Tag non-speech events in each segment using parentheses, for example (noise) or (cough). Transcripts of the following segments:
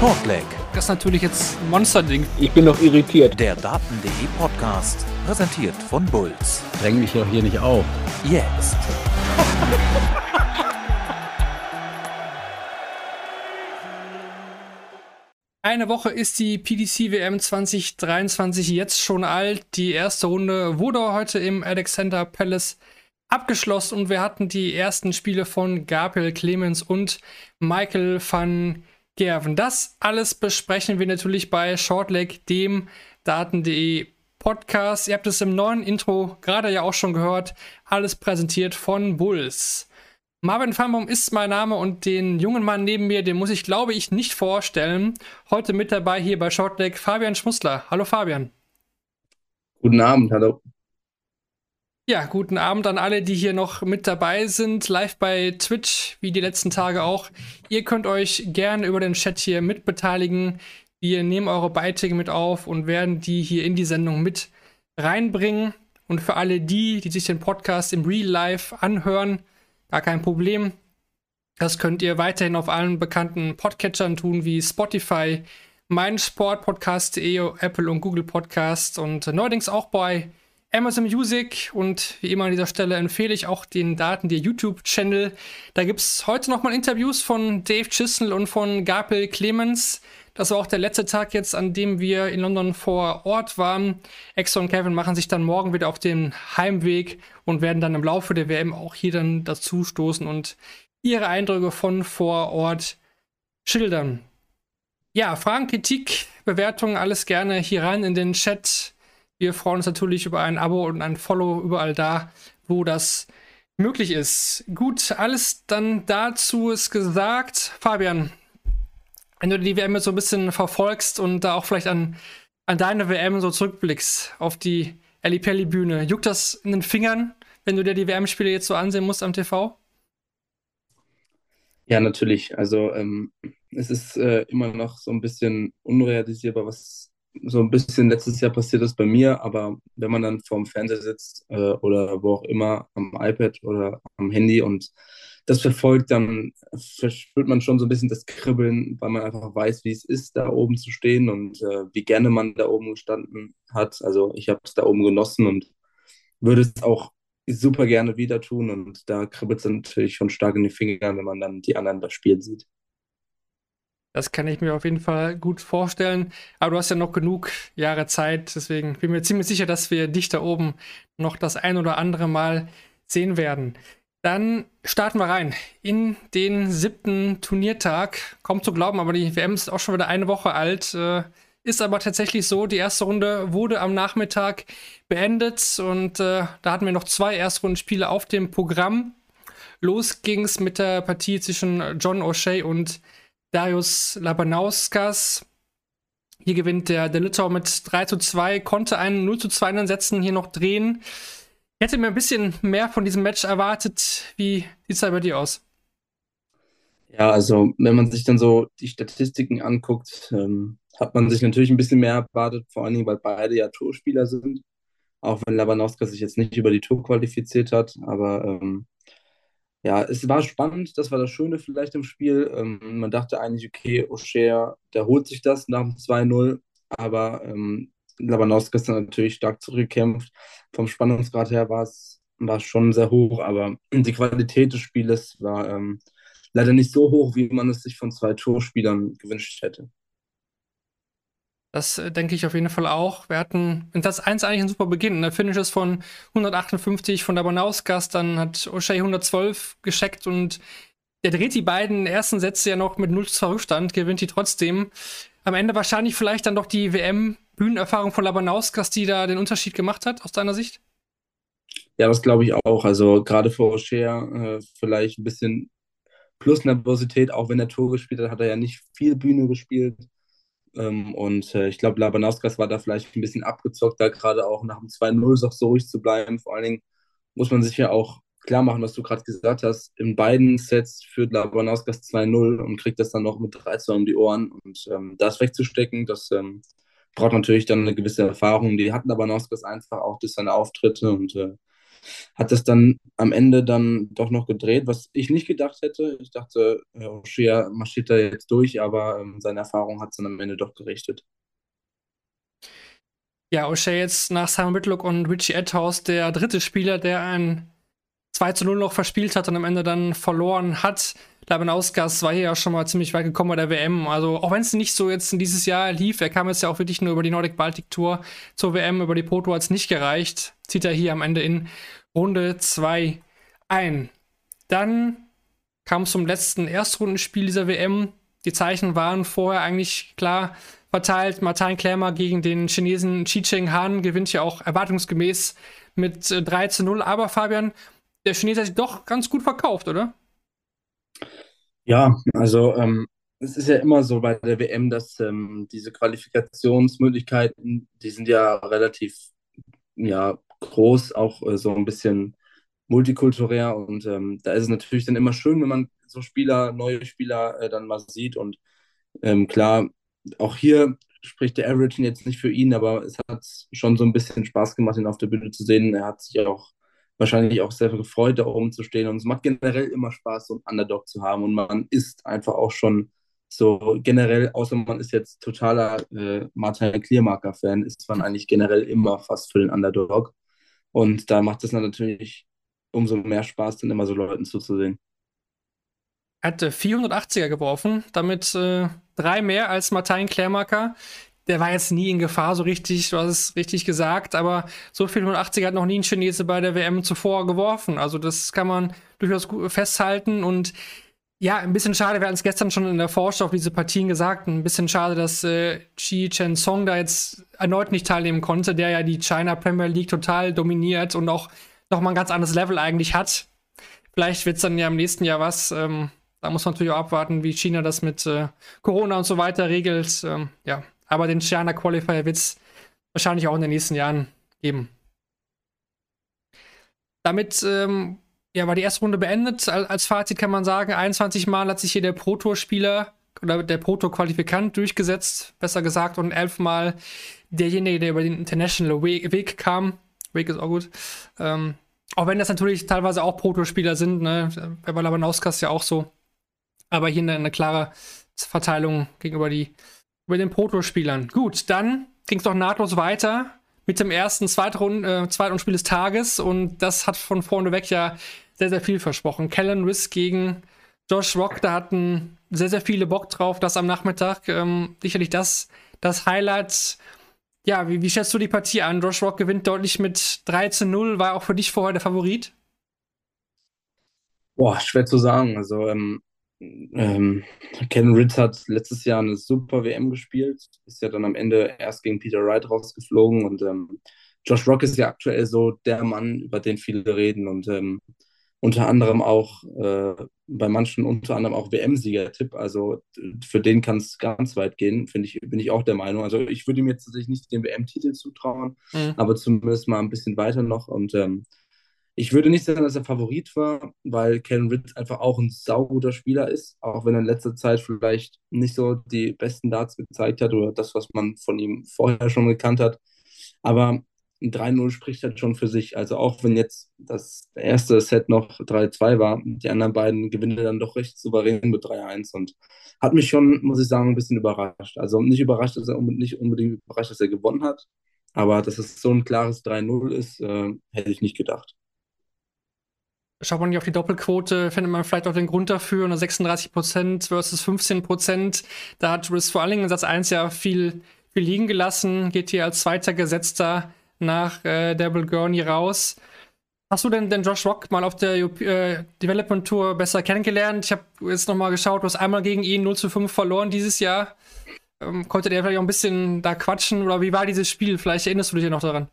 Shortleg. Das ist natürlich jetzt ein Monsterding. Ich bin noch irritiert. Der Daten.de Podcast, präsentiert von Bulls. Dräng mich doch hier nicht auf. Jetzt. (laughs) Eine Woche ist die PDC WM 2023 jetzt schon alt. Die erste Runde wurde heute im Alexander Palace abgeschlossen und wir hatten die ersten Spiele von Gabriel Clemens und Michael van Gerven. Das alles besprechen wir natürlich bei Shortleg, dem Daten.de Podcast. Ihr habt es im neuen Intro gerade ja auch schon gehört. Alles präsentiert von Bulls. Marvin Farnbaum ist mein Name und den jungen Mann neben mir, den muss ich glaube ich nicht vorstellen. Heute mit dabei hier bei Shortleg Fabian Schmussler. Hallo Fabian. Guten Abend, hallo. Ja, guten Abend an alle, die hier noch mit dabei sind, live bei Twitch, wie die letzten Tage auch. Ihr könnt euch gerne über den Chat hier mitbeteiligen. Wir nehmen eure Beiträge mit auf und werden die hier in die Sendung mit reinbringen. Und für alle die, die sich den Podcast im Real Life anhören, Gar kein Problem. Das könnt ihr weiterhin auf allen bekannten Podcatchern tun, wie Spotify, mein Sportpodcast.de, Apple und Google Podcasts und neuerdings auch bei Amazon Music und wie immer an dieser Stelle empfehle ich auch den Daten der YouTube-Channel. Da gibt es heute nochmal Interviews von Dave Chisnell und von Gabriel Clemens. Das war auch der letzte Tag jetzt, an dem wir in London vor Ort waren. Exxon und Kevin machen sich dann morgen wieder auf den Heimweg und werden dann im Laufe der WM auch hier dann dazu stoßen und ihre Eindrücke von vor Ort schildern. Ja, Fragen, Kritik, Bewertungen, alles gerne hier rein in den Chat. Wir freuen uns natürlich über ein Abo und ein Follow überall da, wo das möglich ist. Gut, alles dann dazu ist gesagt. Fabian, wenn du die WM so ein bisschen verfolgst und da auch vielleicht an, an deine WM so zurückblickst, auf die Pelli-Bühne, juckt das in den Fingern, wenn du dir die WM-Spiele jetzt so ansehen musst am TV? Ja, natürlich. Also ähm, es ist äh, immer noch so ein bisschen unrealisierbar, was so ein bisschen letztes Jahr passiert ist bei mir, aber wenn man dann vorm Fernseher sitzt äh, oder wo auch immer, am iPad oder am Handy und das verfolgt, dann verspürt man schon so ein bisschen das Kribbeln, weil man einfach weiß, wie es ist, da oben zu stehen und äh, wie gerne man da oben gestanden hat. Also ich habe es da oben genossen und würde es auch super gerne wieder tun und da kribbelt es natürlich schon stark in die Finger, wenn man dann die anderen das Spiel sieht. Das kann ich mir auf jeden Fall gut vorstellen. Aber du hast ja noch genug Jahre Zeit. Deswegen bin ich mir ziemlich sicher, dass wir dich da oben noch das ein oder andere Mal sehen werden. Dann starten wir rein in den siebten Turniertag. Kommt zu glauben, aber die WM ist auch schon wieder eine Woche alt. Äh, ist aber tatsächlich so, die erste Runde wurde am Nachmittag beendet und äh, da hatten wir noch zwei Erstrundenspiele auf dem Programm. Los ging es mit der Partie zwischen John O'Shea und Darius Labanauskas. Hier gewinnt der, der Litauer mit 3 zu 2, konnte einen 0 zu 2 in den Sätzen hier noch drehen. Ich hätte mir ein bisschen mehr von diesem Match erwartet. Wie sieht es da bei dir aus? Ja, also wenn man sich dann so die Statistiken anguckt, ähm, hat man sich natürlich ein bisschen mehr erwartet, vor allen Dingen, weil beide ja Torspieler sind. Auch wenn Labanowska sich jetzt nicht über die Tour qualifiziert hat. Aber ähm, ja, es war spannend, das war das Schöne vielleicht im Spiel. Ähm, man dachte eigentlich, okay, O'Shea, der holt sich das nach dem 2-0. Aber ähm, Labanowski ist natürlich stark zurückgekämpft. Vom Spannungsgrad her war es war schon sehr hoch, aber die Qualität des Spieles war ähm, leider nicht so hoch, wie man es sich von zwei Torspielern gewünscht hätte. Das äh, denke ich auf jeden Fall auch. Wir hatten in das 1 eigentlich ein super Beginn. Der Finish ist von 158 von Labanauskas, dann hat O'Shea 112 gescheckt und der dreht die beiden ersten Sätze ja noch mit 0 zu 2 Rückstand, gewinnt die trotzdem. Am Ende wahrscheinlich vielleicht dann doch die WM Bühnenerfahrung von Labanauskas, die da den Unterschied gemacht hat, aus deiner Sicht? Ja, das glaube ich auch. Also gerade vor O'Shea äh, vielleicht ein bisschen plus Nervosität, auch wenn er Tor gespielt hat, hat er ja nicht viel Bühne gespielt. Ähm, und äh, ich glaube, Labanauskas war da vielleicht ein bisschen abgezockt, da gerade auch nach dem 2-0 so ruhig zu bleiben. Vor allen Dingen muss man sich ja auch klar machen, was du gerade gesagt hast. In beiden Sets führt Labanauskas 2-0 und kriegt das dann noch mit 3-2 um die Ohren. Und ähm, das wegzustecken, das ähm, braucht natürlich dann eine gewisse Erfahrung. Die hatten Noskos einfach auch durch seine Auftritte und äh, hat das dann am Ende dann doch noch gedreht, was ich nicht gedacht hätte. Ich dachte, O'Shea marschiert da jetzt durch, aber ähm, seine Erfahrung hat es dann am Ende doch gerichtet. Ja, O'Shea jetzt nach Simon Whitlock und Richie Edhouse der dritte Spieler, der ein 2 zu 0 noch verspielt hat und am Ende dann verloren hat. Labanauskas war hier ja schon mal ziemlich weit gekommen bei der WM. Also, auch wenn es nicht so jetzt in dieses Jahr lief, er kam jetzt ja auch wirklich nur über die Nordic Baltic Tour zur WM, über die Proto hat es nicht gereicht. Zieht er hier am Ende in Runde 2 ein. Dann kam es zum letzten Erstrundenspiel dieser WM. Die Zeichen waren vorher eigentlich klar verteilt. Martin Klämer gegen den Chinesen Chi Cheng Han gewinnt ja auch erwartungsgemäß mit 3 äh, zu 0. Aber Fabian, der Chinese hat sich doch ganz gut verkauft, oder? Ja, also ähm, es ist ja immer so bei der WM, dass ähm, diese Qualifikationsmöglichkeiten, die sind ja relativ ja, groß, auch äh, so ein bisschen multikulturell und ähm, da ist es natürlich dann immer schön, wenn man so Spieler, neue Spieler äh, dann mal sieht und ähm, klar, auch hier spricht der Average jetzt nicht für ihn, aber es hat schon so ein bisschen Spaß gemacht, ihn auf der Bühne zu sehen. Er hat sich auch wahrscheinlich auch sehr gefreut, da oben zu stehen und es macht generell immer Spaß, so einen Underdog zu haben und man ist einfach auch schon so generell, außer man ist jetzt totaler äh, Martin Kliermarker-Fan, ist man eigentlich generell immer fast für den Underdog. Und da macht es dann natürlich umso mehr Spaß, dann immer so Leuten zuzusehen. Er hatte 480er geworfen, damit äh, drei mehr als Martin Klärmarker. Der war jetzt nie in Gefahr, so richtig, du hast es richtig gesagt, aber so viel 180er hat noch nie ein Chinese bei der WM zuvor geworfen. Also das kann man durchaus festhalten und ja, ein bisschen schade, wir hatten es gestern schon in der Vorschau auf diese Partien gesagt, ein bisschen schade, dass äh, Chi Chen Song da jetzt erneut nicht teilnehmen konnte, der ja die China Premier League total dominiert und auch nochmal ein ganz anderes Level eigentlich hat. Vielleicht wird es dann ja im nächsten Jahr was. Ähm, da muss man natürlich auch abwarten, wie China das mit äh, Corona und so weiter regelt. Ähm, ja, aber den China Qualifier wird es wahrscheinlich auch in den nächsten Jahren geben. Damit ähm, ja, war die erste Runde beendet. Als Fazit kann man sagen, 21 Mal hat sich hier der Pro-Tour-Spieler oder der Proto-Qualifikant durchgesetzt, besser gesagt, und elfmal derjenige, der über den International Weg kam. Weg ist auch gut. Ähm, auch wenn das natürlich teilweise auch Proto-Spieler sind, ne? Bei Labanauskas ja auch so. Aber hier eine, eine klare Verteilung gegenüber die, über den Proto-Spielern. Gut, dann ging es doch nahtlos weiter mit dem ersten Zweitrund, äh, Zweitrundspiel des Tages und das hat von vorne weg ja sehr, sehr viel versprochen. Kellen Riss gegen Josh Rock, da hatten sehr, sehr viele Bock drauf, das am Nachmittag. Ähm, sicherlich das, das Highlight. Ja, wie, wie schätzt du die Partie an? Josh Rock gewinnt deutlich mit 3 zu 0, war auch für dich vorher der Favorit? Boah, schwer zu sagen. Also, ähm, ähm, Ken Ritz hat letztes Jahr eine super WM gespielt, ist ja dann am Ende erst gegen Peter Wright rausgeflogen und ähm, Josh Rock ist ja aktuell so der Mann, über den viele reden und ähm, unter anderem auch äh, bei manchen unter anderem auch WM-Sieger-Tipp. Also für den kann es ganz weit gehen, finde ich, bin ich auch der Meinung. Also ich würde ihm jetzt tatsächlich nicht den WM-Titel zutrauen, mhm. aber zumindest mal ein bisschen weiter noch und ähm, ich würde nicht sagen, dass er Favorit war, weil Ken Ritz einfach auch ein sauguter Spieler ist, auch wenn er in letzter Zeit vielleicht nicht so die besten Darts gezeigt hat oder das, was man von ihm vorher schon gekannt hat. Aber ein 3-0 spricht halt schon für sich. Also auch wenn jetzt das erste Set noch 3-2 war, die anderen beiden gewinnen dann doch recht souverän mit 3-1 und hat mich schon, muss ich sagen, ein bisschen überrascht. Also nicht überrascht, dass er nicht unbedingt überrascht, dass er gewonnen hat, aber dass es so ein klares 3-0 ist, äh, hätte ich nicht gedacht. Schaut man nicht auf die Doppelquote, findet man vielleicht auch den Grund dafür. Nur 36% versus 15%. Da hat Riss vor allen Dingen in Satz 1 ja viel, viel liegen gelassen. Geht hier als zweiter Gesetzter nach äh, Devil Gurney raus. Hast du denn den Josh Rock mal auf der äh, Development Tour besser kennengelernt? Ich habe jetzt nochmal geschaut, du hast einmal gegen ihn 0 zu 5 verloren dieses Jahr. Ähm, konnte der vielleicht auch ein bisschen da quatschen oder wie war dieses Spiel? Vielleicht erinnerst du dich ja noch daran.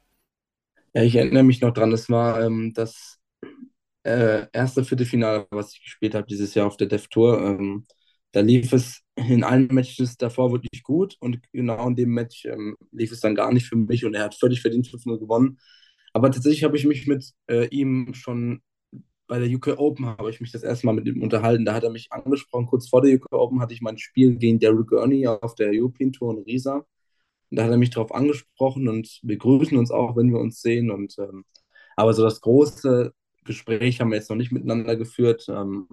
Ja, ich erinnere mich noch dran. Es war ähm, das äh, erste Viertelfinale, was ich gespielt habe dieses Jahr auf der Dev Tour. Ähm, da lief es in allen Matches davor wirklich gut und genau in dem Match ähm, lief es dann gar nicht für mich und er hat völlig verdient 5-0 gewonnen. Aber tatsächlich habe ich mich mit äh, ihm schon bei der UK Open habe ich mich das erste Mal mit ihm unterhalten. Da hat er mich angesprochen. Kurz vor der UK Open hatte ich mein Spiel gegen Derek Gurney auf der European Tour in Riesa. Und da hat er mich darauf angesprochen und wir grüßen uns auch, wenn wir uns sehen. Und ähm, Aber so das große Gespräch haben wir jetzt noch nicht miteinander geführt. Ähm,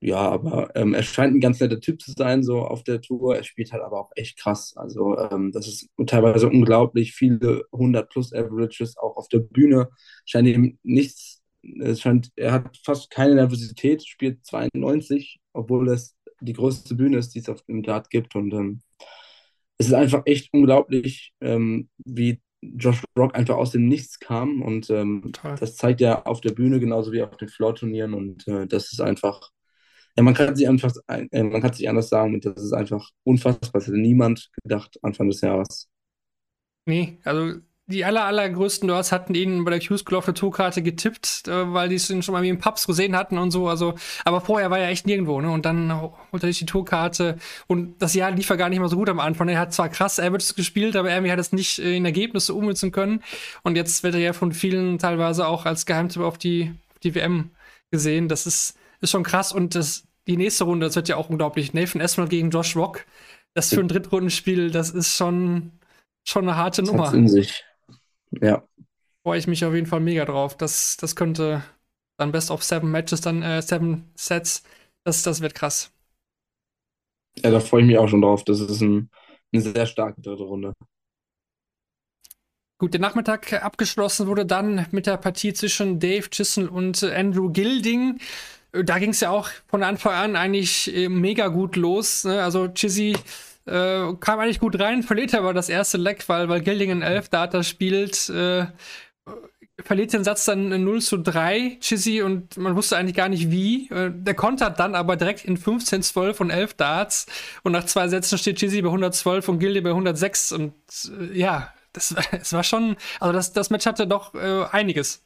ja, aber ähm, er scheint ein ganz netter Typ zu sein, so auf der Tour. Er spielt halt aber auch echt krass. Also, ähm, das ist teilweise unglaublich. Viele 100 plus Averages auch auf der Bühne. Scheint ihm nichts, es scheint, er hat fast keine Nervosität, spielt 92, obwohl es die größte Bühne ist, die es auf dem Dart gibt. Und ähm, es ist einfach echt unglaublich, ähm, wie Josh Rock einfach aus dem Nichts kam. Und ähm, das zeigt er auf der Bühne genauso wie auf den Floor-Turnieren. Und äh, das ist einfach ja, man kann sich einfach, äh, man kann sich anders sagen, das ist einfach unfassbar. Das hätte niemand gedacht Anfang des Jahres. Nee, also die aller, allergrößten Nerds hatten ihn bei der Q-School auf der Tourkarte getippt, äh, weil die es schon mal wie im Pubs gesehen hatten und so. Also, aber vorher war er echt nirgendwo, ne? Und dann holt er sich die Tourkarte und das Jahr lief er gar nicht mal so gut am Anfang. Er hat zwar krass Averages gespielt, aber irgendwie hat es nicht äh, in Ergebnisse ummünzen können. Und jetzt wird er ja von vielen teilweise auch als Geheimtipp auf die, die WM gesehen. Das ist, ist schon krass und das die nächste Runde, das wird ja auch unglaublich. Nathan Esmal gegen Josh Rock. Das für ein Drittrundenspiel, das ist schon, schon eine harte das Nummer. in sich. Ja. Freue ich mich auf jeden Fall mega drauf. Das, das könnte dann Best of Seven Matches, dann äh, Seven Sets. Das, das wird krass. Ja, da freue ich mich auch schon drauf. Das ist ein, eine sehr starke dritte Runde. Gut, der Nachmittag abgeschlossen wurde dann mit der Partie zwischen Dave Chisel und Andrew Gilding da ging es ja auch von Anfang an eigentlich äh, mega gut los. Ne? Also Chizzy äh, kam eigentlich gut rein, verliert aber das erste Leck, weil, weil Gildingen 11 Data spielt. Äh, verliert den Satz dann 0 zu 3, Chizzy, und man wusste eigentlich gar nicht wie. Äh, der kontert dann aber direkt in 15, 12 und 11 Darts. Und nach zwei Sätzen steht Chizzy bei 112 und Gilde bei 106. Und äh, ja, das, (laughs) das war schon, also das, das Match hatte doch äh, einiges.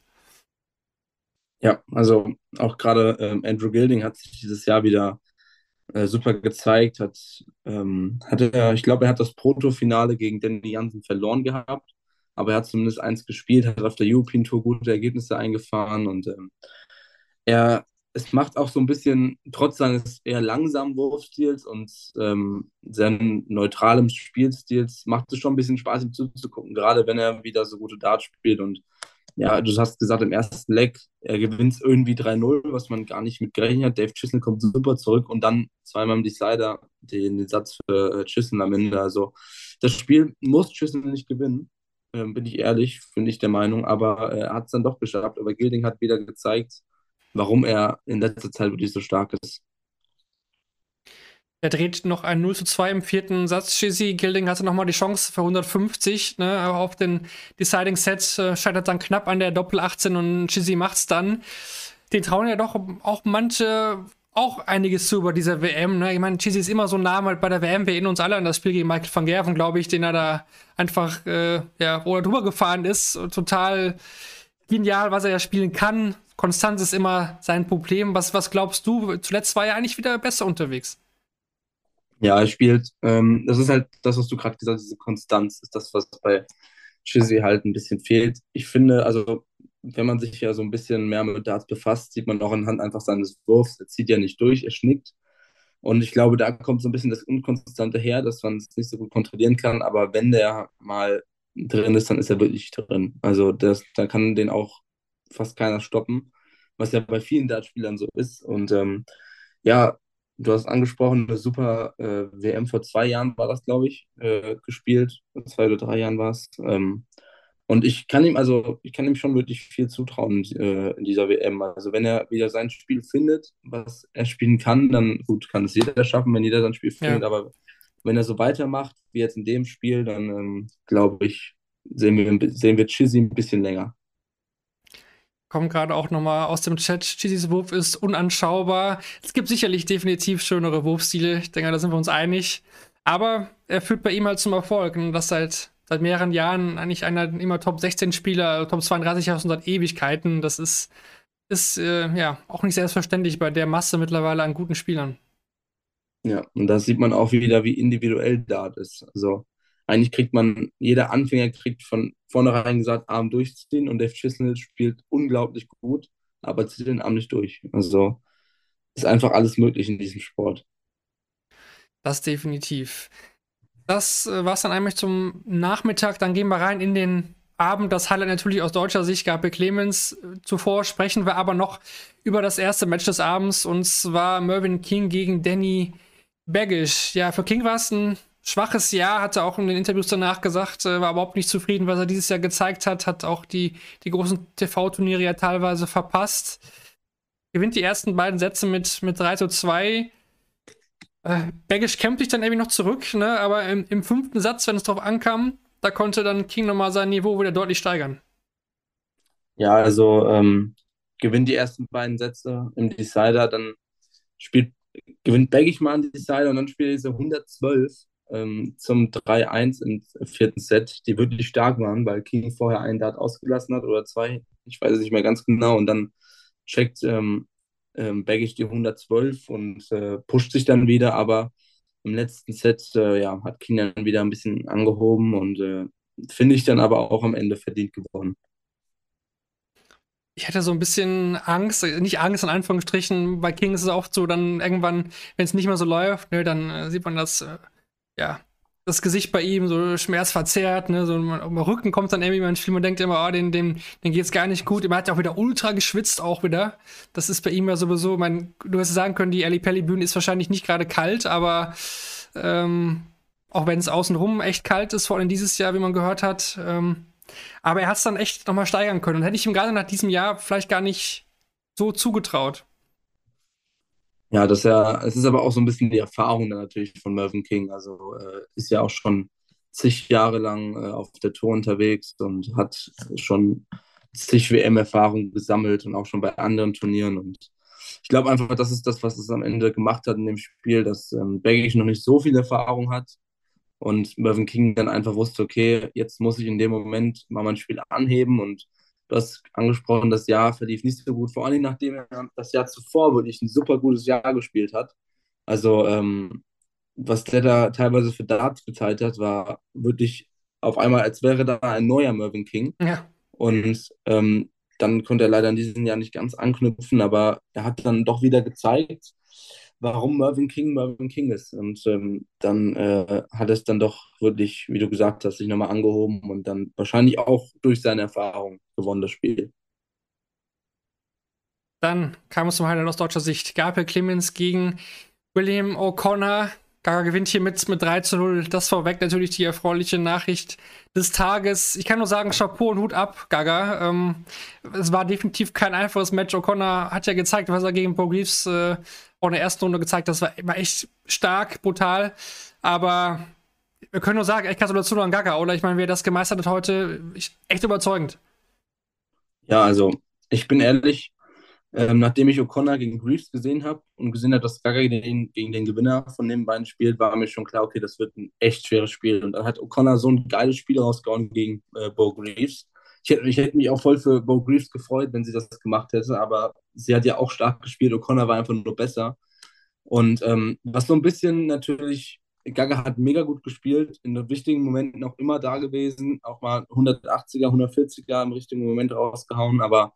Ja, also auch gerade ähm, Andrew Gilding hat sich dieses Jahr wieder äh, super gezeigt, hat, ähm, hatte, ich glaube, er hat das Proto-Finale gegen Danny Jansen verloren gehabt, aber er hat zumindest eins gespielt, hat auf der European Tour gute Ergebnisse eingefahren und ähm, er, es macht auch so ein bisschen, trotz seines eher langsamen Wurfstils und ähm, seinem neutralen Spielstils, macht es schon ein bisschen Spaß, ihm zuzugucken, gerade wenn er wieder so gute Darts spielt und ja, du hast gesagt, im ersten Leg, er gewinnt irgendwie 3-0, was man gar nicht mit gerechnet hat. Dave Chisholm kommt super zurück und dann zweimal im Decider den, Satz für äh, Chisholm am Ende. Also das Spiel muss Chisholm nicht gewinnen, äh, bin ich ehrlich, finde ich der Meinung, aber äh, er hat es dann doch geschafft. Aber Gilding hat wieder gezeigt, warum er in letzter Zeit wirklich so stark ist. Er dreht noch ein 0 zu 2 im vierten Satz. Shizzy Gilding hatte nochmal die Chance für 150 ne, auf den Deciding Set. Äh, scheitert dann knapp an der Doppel 18 und Shizzy macht's dann. Den trauen ja doch auch manche auch einiges zu über dieser WM. Ne? Ich meine, Chizzy ist immer so nah bei der WM. Wir erinnern uns alle an das Spiel gegen Michael van Gerven, glaube ich, den er da einfach, äh, ja, wo er drüber gefahren ist. Total genial, was er ja spielen kann. Konstanz ist immer sein Problem. Was, was glaubst du? Zuletzt war er eigentlich wieder besser unterwegs. Ja, er spielt, ähm, das ist halt das, was du gerade gesagt hast, diese Konstanz ist das, was bei Chizzy halt ein bisschen fehlt. Ich finde, also wenn man sich ja so ein bisschen mehr mit Darts befasst, sieht man auch anhand einfach seines Wurfs, er zieht ja nicht durch, er schnickt. Und ich glaube, da kommt so ein bisschen das Unkonstante her, dass man es nicht so gut kontrollieren kann. Aber wenn der mal drin ist, dann ist er wirklich drin. Also das, da kann den auch fast keiner stoppen, was ja bei vielen Dartspielern so ist. Und ähm, ja, du hast angesprochen, eine super äh, WM vor zwei Jahren war das, glaube ich, äh, gespielt. Vor zwei oder drei Jahren war es. Ähm, und ich kann ihm, also ich kann ihm schon wirklich viel zutrauen äh, in dieser WM. Also wenn er wieder sein Spiel findet, was er spielen kann, dann gut, kann es jeder schaffen, wenn jeder sein Spiel findet. Ja. Aber wenn er so weitermacht, wie jetzt in dem Spiel, dann ähm, glaube ich, sehen wir, sehen wir Chizzy ein bisschen länger kommt gerade auch nochmal aus dem Chat. Chizis Wurf ist unanschaubar. Es gibt sicherlich definitiv schönere Wurfstile. Ich denke, da sind wir uns einig. Aber er führt bei ihm halt zum Erfolg. Und das seit, seit mehreren Jahren eigentlich einer immer Top 16 Spieler, Top 32 aus seit Ewigkeiten. Das ist, ist äh, ja auch nicht selbstverständlich bei der Masse mittlerweile an guten Spielern. Ja, und da sieht man auch wieder, wie individuell Dart ist. Also eigentlich kriegt man, jeder Anfänger kriegt von vornherein gesagt, Arm durchziehen und Dave Chisnell spielt unglaublich gut, aber zieht den Arm nicht durch. Also ist einfach alles möglich in diesem Sport. Das definitiv. Das äh, war es dann eigentlich zum Nachmittag. Dann gehen wir rein in den Abend das Highlight natürlich aus deutscher Sicht gab Clemens. Zuvor sprechen wir aber noch über das erste Match des Abends und zwar Mervyn King gegen Danny Baggish. Ja, für King war es ein schwaches Jahr, hat er auch in den Interviews danach gesagt, äh, war überhaupt nicht zufrieden, was er dieses Jahr gezeigt hat, hat auch die, die großen TV-Turniere ja teilweise verpasst. Gewinnt die ersten beiden Sätze mit, mit 3 zu 2. Äh, Baggish kämpft sich dann irgendwie noch zurück, ne? aber im, im fünften Satz, wenn es drauf ankam, da konnte dann King nochmal sein Niveau wieder deutlich steigern. Ja, also ähm, gewinnt die ersten beiden Sätze im Decider, dann spielt, gewinnt Baggish mal einen Decider und dann spielt er diese 112 ähm, zum 3-1 im vierten Set, die wirklich stark waren, weil King vorher einen Dart ausgelassen hat oder zwei, ich weiß es nicht mehr ganz genau, und dann checkt ähm, ähm, Baggish die 112 und äh, pusht sich dann wieder, aber im letzten Set äh, ja, hat King dann wieder ein bisschen angehoben und äh, finde ich dann aber auch am Ende verdient gewonnen. Ich hatte so ein bisschen Angst, nicht Angst in Anführungsstrichen, bei King ist es oft so, dann irgendwann, wenn es nicht mehr so läuft, ne, dann äh, sieht man das, äh, ja, das Gesicht bei ihm so schmerzverzerrt, ne, so am Rücken kommt dann irgendwie mal ein Spiel, man denkt immer, oh, den, den, den geht's gar nicht gut. Er hat ja auch wieder ultra geschwitzt auch wieder. Das ist bei ihm ja sowieso, man, du hättest sagen können, die Ali Pelli Bühne ist wahrscheinlich nicht gerade kalt, aber ähm, auch wenn es außenrum echt kalt ist, vor allem dieses Jahr, wie man gehört hat. Ähm, aber er hat es dann echt nochmal steigern können. Und hätte ich ihm gerade nach diesem Jahr vielleicht gar nicht so zugetraut. Ja, das ja, es ist aber auch so ein bisschen die Erfahrung dann natürlich von Mervyn King. Also äh, ist ja auch schon zig Jahre lang äh, auf der Tour unterwegs und hat schon zig WM-Erfahrung gesammelt und auch schon bei anderen Turnieren. Und ich glaube einfach, das ist das, was es am Ende gemacht hat in dem Spiel, dass ähm, Baggage noch nicht so viel Erfahrung hat und Mervyn King dann einfach wusste, okay, jetzt muss ich in dem Moment mal mein Spiel anheben und Du hast angesprochen, das Jahr verlief nicht so gut, vor allem nachdem er das Jahr zuvor wirklich ein super gutes Jahr gespielt hat. Also, ähm, was der da teilweise für Darts bezahlt hat, war wirklich auf einmal, als wäre da ein neuer Mervyn King. Ja. Und ähm, dann konnte er leider in diesem Jahr nicht ganz anknüpfen, aber er hat dann doch wieder gezeigt, warum Mervyn King Mervyn King ist. Und ähm, dann äh, hat es dann doch wirklich, wie du gesagt hast, sich nochmal angehoben und dann wahrscheinlich auch durch seine Erfahrung gewonnen das Spiel. Dann kam es zum Highlight aus deutscher Sicht. Gabriel Clemens gegen William O'Connor. Gaga gewinnt hier mit, mit 3 zu 0. Das vorweg natürlich die erfreuliche Nachricht des Tages. Ich kann nur sagen, Chapeau und Hut ab, Gaga. Ähm, es war definitiv kein einfaches Match. O'Connor hat ja gezeigt, was er gegen Bo Greaves äh, auch in der ersten Runde gezeigt hat. Das war, war echt stark, brutal. Aber wir können nur sagen, echt Gratulation an Gaga, oder? Ich meine, wer das gemeistert hat heute, echt überzeugend. Ja, also ich bin ehrlich, ähm, nachdem ich O'Connor gegen Greaves gesehen habe und gesehen habe, dass Gaga gegen, gegen, den Gewinner von den beiden spielt, war mir schon klar, okay, das wird ein echt schweres Spiel. Und dann hat O'Connor so ein geiles Spiel rausgehauen gegen äh, Bo Greaves. Ich hätte, ich hätte mich auch voll für Bo Greaves gefreut, wenn sie das gemacht hätte, aber sie hat ja auch stark gespielt. O'Connor war einfach nur besser. Und ähm, was so ein bisschen natürlich, Gaga hat mega gut gespielt, in den wichtigen Momenten auch immer da gewesen, auch mal 180er, 140er im richtigen Moment rausgehauen, aber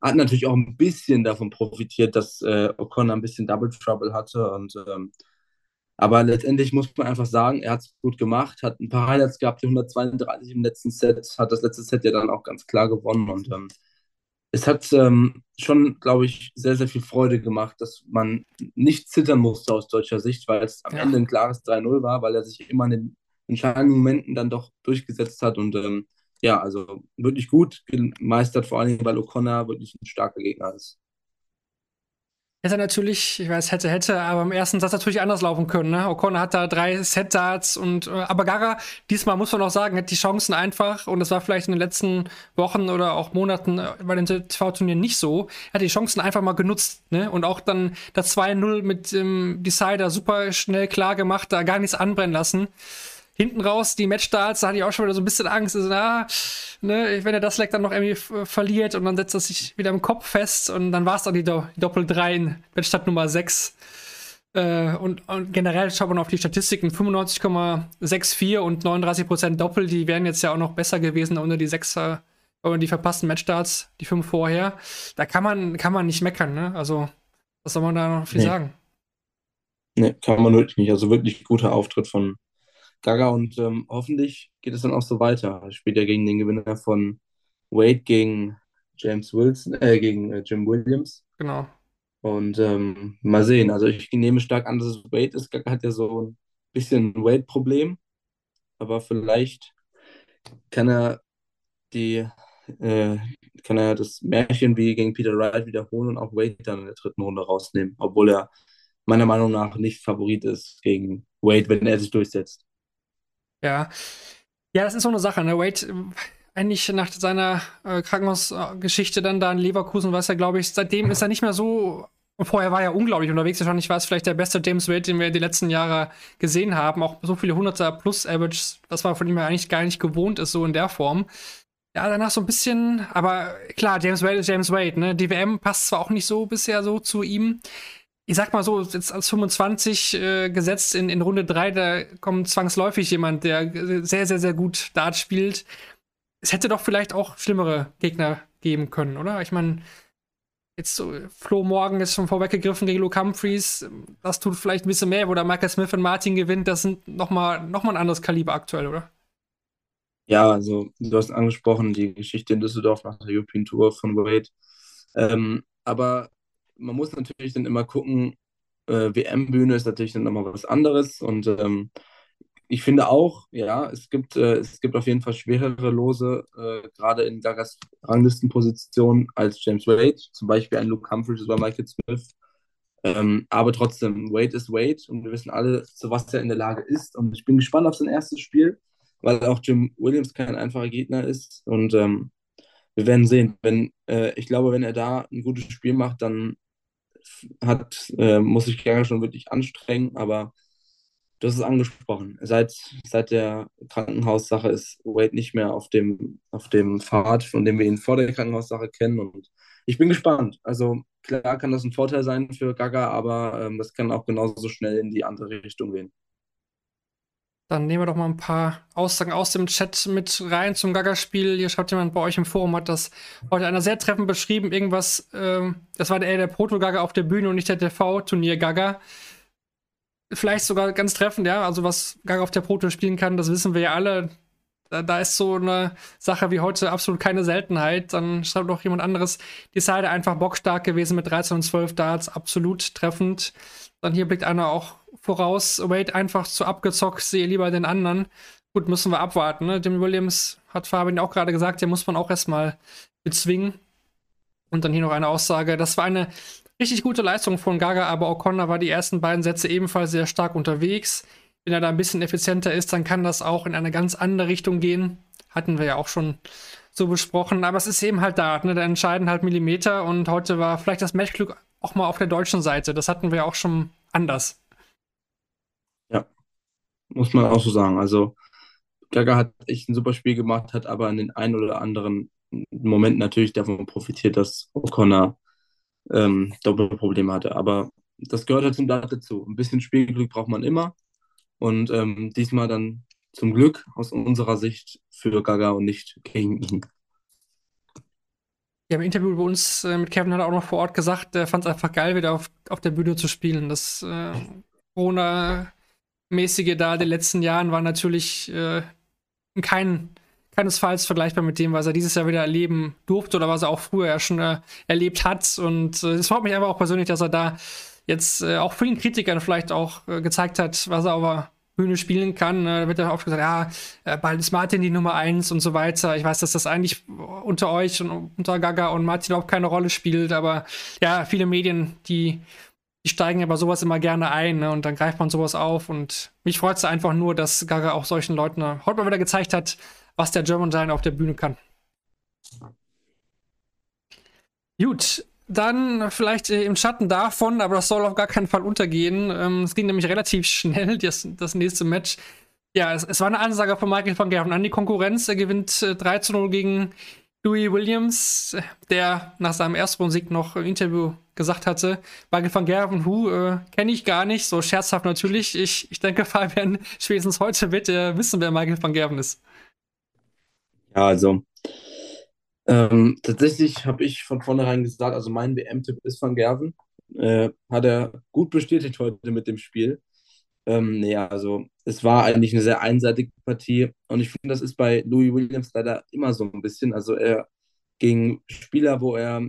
hat natürlich auch ein bisschen davon profitiert, dass äh, O'Connor ein bisschen Double Trouble hatte. Und, ähm, aber letztendlich muss man einfach sagen, er hat es gut gemacht, hat ein paar Highlights gehabt, die 132 im letzten Set, hat das letzte Set ja dann auch ganz klar gewonnen. Und ähm, es hat ähm, schon, glaube ich, sehr, sehr viel Freude gemacht, dass man nicht zittern musste aus deutscher Sicht, weil es am ja. Ende ein klares 3-0 war, weil er sich immer in den entscheidenden Momenten dann doch durchgesetzt hat. Und ähm, ja, also wirklich gut gemeistert, vor allem weil O'Connor wirklich ein starker Gegner ist. Hätte natürlich, ich weiß, hätte, hätte, aber im ersten Satz natürlich anders laufen können. Ne? O'Connor hat da drei Set-Darts und äh, aber Gara, diesmal muss man auch sagen, hat die Chancen einfach und das war vielleicht in den letzten Wochen oder auch Monaten äh, bei den TV-Turnieren nicht so. Hat die Chancen einfach mal genutzt ne? und auch dann das 2-0 mit dem Decider super schnell klar gemacht, da gar nichts anbrennen lassen hinten raus die Matchstarts, da hatte ich auch schon wieder so ein bisschen Angst. Also, na, ne, wenn er das Leck dann noch irgendwie verliert und dann setzt er sich wieder im Kopf fest und dann war es dann die, Do Doppel 3 in Matchstart Nummer 6. Äh, und, und, generell schaut man auf die Statistiken: 95,64 und 39% Doppel, die wären jetzt ja auch noch besser gewesen ohne die 6er und die verpassten Matchstarts, die fünf vorher. Da kann man, kann man nicht meckern, ne? Also, was soll man da noch viel nee. sagen? Ne, kann man wirklich nicht. Also wirklich guter Auftritt von Gaga und ähm, hoffentlich geht es dann auch so weiter. Er spielt ja gegen den Gewinner von Wade gegen James Wilson, äh, gegen äh, Jim Williams. Genau. Und ähm, mal sehen. Also ich nehme stark an, dass es Wade ist. Gaga hat ja so ein bisschen ein Wade-Problem. Aber vielleicht kann er die, äh, kann er das Märchen wie gegen Peter Wright wiederholen und auch Wade dann in der dritten Runde rausnehmen, obwohl er meiner Meinung nach nicht Favorit ist gegen Wade, wenn er sich durchsetzt. Ja. Ja, das ist so eine Sache. Ne? Wade, eigentlich nach seiner äh, Krankenhausgeschichte dann da in Leverkusen, was er, glaube ich, seitdem ist er nicht mehr so. Vorher war er unglaublich unterwegs. Wahrscheinlich war es vielleicht der beste James Wade, den wir die letzten Jahre gesehen haben. Auch so viele Hunderter plus Average, das war von ihm ja eigentlich gar nicht gewohnt ist, so in der Form. Ja, danach so ein bisschen, aber klar, James Wade ist James Wade, ne? Die WM passt zwar auch nicht so bisher so zu ihm ich sag mal so, jetzt als 25 äh, gesetzt in, in Runde 3, da kommt zwangsläufig jemand, der sehr, sehr, sehr gut Dart spielt. Es hätte doch vielleicht auch schlimmere Gegner geben können, oder? Ich meine, jetzt so, Flo Morgan ist schon vorweggegriffen gegen Luke Humphreys. Das tut vielleicht ein bisschen mehr, wo da Michael Smith und Martin gewinnt. Das sind nochmal noch mal ein anderes Kaliber aktuell, oder? Ja, also du hast angesprochen, die Geschichte in Düsseldorf nach der European Tour von Wade. Ähm, aber man muss natürlich dann immer gucken, äh, WM-Bühne ist natürlich dann nochmal was anderes und ähm, ich finde auch, ja, es gibt, äh, es gibt auf jeden Fall schwerere Lose, äh, gerade in Gagas Ranglistenposition als James Wade, zum Beispiel ein Luke Humphries oder Michael Smith. Ähm, aber trotzdem, Wade ist Wade und wir wissen alle, zu was er in der Lage ist. Und ich bin gespannt auf sein erstes Spiel, weil auch Jim Williams kein einfacher Gegner ist. Und ähm, wir werden sehen. Wenn, äh, ich glaube, wenn er da ein gutes Spiel macht, dann hat, äh, muss sich Gerger schon wirklich anstrengen, aber hast es angesprochen. Seit, seit der Krankenhaussache ist Wade nicht mehr auf dem, auf dem Pfad, von dem wir ihn vor der Krankenhaussache kennen. Und ich bin gespannt. Also klar kann das ein Vorteil sein für Gaga, aber ähm, das kann auch genauso schnell in die andere Richtung gehen. Dann nehmen wir doch mal ein paar Aussagen aus dem Chat mit rein zum Gaga-Spiel. Hier schreibt jemand bei euch im Forum, hat das heute einer sehr treffend beschrieben. Irgendwas, ähm, das war eher der Proto-Gaga auf der Bühne und nicht der TV-Turnier-Gaga. Vielleicht sogar ganz treffend, ja. Also, was Gaga auf der Proto spielen kann, das wissen wir ja alle. Da, da, ist so eine Sache wie heute absolut keine Seltenheit. Dann schreibt doch jemand anderes. Die Seite einfach bockstark gewesen mit 13 und 12 Darts, absolut treffend. Dann hier blickt einer auch voraus, Wade einfach zu abgezockt, sehe lieber den anderen. Gut, müssen wir abwarten. Ne? Jimmy Williams hat Fabian auch gerade gesagt, der muss man auch erstmal bezwingen. Und dann hier noch eine Aussage. Das war eine richtig gute Leistung von Gaga, aber O'Connor war die ersten beiden Sätze ebenfalls sehr stark unterwegs. Wenn er da ein bisschen effizienter ist, dann kann das auch in eine ganz andere Richtung gehen. Hatten wir ja auch schon so besprochen. Aber es ist eben halt da, ne? da entscheiden halt Millimeter. Und heute war vielleicht das Matchglück auch mal auf der deutschen Seite. Das hatten wir auch schon anders. Muss man auch so sagen. Also Gaga hat echt ein super Spiel gemacht, hat aber in den einen oder anderen Momenten natürlich davon profitiert, dass O'Connor ähm, Doppelprobleme hatte. Aber das gehört halt zum Dart dazu. Ein bisschen Spielglück braucht man immer. Und ähm, diesmal dann zum Glück aus unserer Sicht für Gaga und nicht gegen ihn. Ja, im Interview bei uns äh, mit Kevin hat er auch noch vor Ort gesagt, er fand es einfach geil, wieder auf, auf der Bühne zu spielen. Das äh, Corona-mäßige da der letzten Jahren war natürlich äh, kein, keinesfalls vergleichbar mit dem, was er dieses Jahr wieder erleben durfte oder was er auch früher ja schon äh, erlebt hat. Und äh, es freut mich einfach auch persönlich, dass er da jetzt äh, auch vielen Kritikern vielleicht auch äh, gezeigt hat, was er aber Bühne spielen kann. Ne? Da wird dann oft gesagt, ja, bald ist Martin die Nummer eins und so weiter. Ich weiß, dass das eigentlich unter euch und unter Gaga und Martin überhaupt keine Rolle spielt, aber ja, viele Medien, die, die steigen aber sowas immer gerne ein ne? und dann greift man sowas auf und mich freut es einfach nur, dass Gaga auch solchen Leuten heute mal wieder gezeigt hat, was der German Giant auf der Bühne kann. Gut, dann vielleicht äh, im Schatten davon, aber das soll auf gar keinen Fall untergehen. Ähm, es ging nämlich relativ (laughs) schnell, das, das nächste Match. Ja, es, es, war eine Ansage von Michael van Gerven an die Konkurrenz. Er gewinnt äh, 3 zu 0 gegen Louis Williams, der nach seinem ersten Sieg noch im Interview gesagt hatte, Michael van Gerven, hu, äh, kenne ich gar nicht, so scherzhaft natürlich. Ich, ich denke, (laughs) Fabian, spätestens heute wird er wissen, wer Michael van Gerven ist. Ja, also ähm, tatsächlich habe ich von vornherein gesagt, also mein WM-Tipp ist Van Gerven. Äh, hat er gut bestätigt heute mit dem Spiel. Ähm, nee, also es war eigentlich eine sehr einseitige Partie und ich finde, das ist bei Louis Williams leider immer so ein bisschen. Also er gegen Spieler, wo er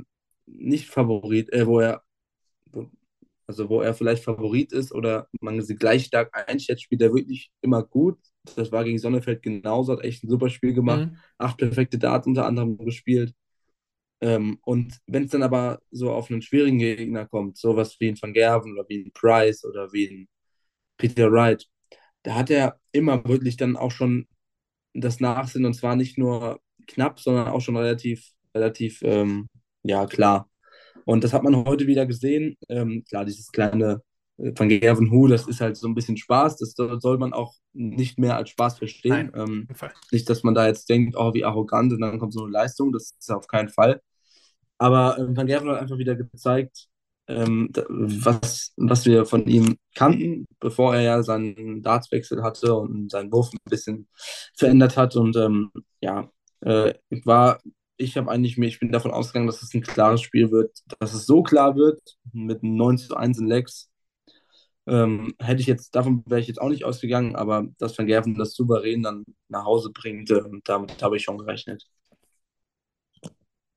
nicht Favorit, äh, wo er also wo er vielleicht Favorit ist oder man sie gleich stark einschätzt, spielt er wirklich immer gut. Das war gegen Sonnefeld genauso, hat echt ein super Spiel gemacht. Mhm. Acht perfekte Darts unter anderem gespielt. Ähm, und wenn es dann aber so auf einen schwierigen Gegner kommt, sowas wie ein Van Gerven oder wie ein Price oder wie ein Peter Wright, da hat er immer wirklich dann auch schon das Nachsinn und zwar nicht nur knapp, sondern auch schon relativ, relativ ähm, ja, klar. Und das hat man heute wieder gesehen. Ähm, klar, dieses kleine äh, Van Gerven Hu, das ist halt so ein bisschen Spaß. Das soll man auch nicht mehr als Spaß verstehen. Ähm, nicht, dass man da jetzt denkt, oh, wie arrogant und dann kommt so eine Leistung. Das ist auf keinen Fall. Aber ähm, Van Gerven hat einfach wieder gezeigt, ähm, was, was wir von ihm kannten, bevor er ja seinen Dartswechsel hatte und seinen Wurf ein bisschen verändert hat. Und ähm, ja, äh, war ich habe eigentlich mir, ich bin davon ausgegangen, dass es ein klares Spiel wird, dass es so klar wird, mit einem 9 zu 1 in Lex. Ähm, hätte ich jetzt, davon wäre ich jetzt auch nicht ausgegangen, aber dass Van Gerven das souverän dann nach Hause bringt, äh, damit habe ich schon gerechnet.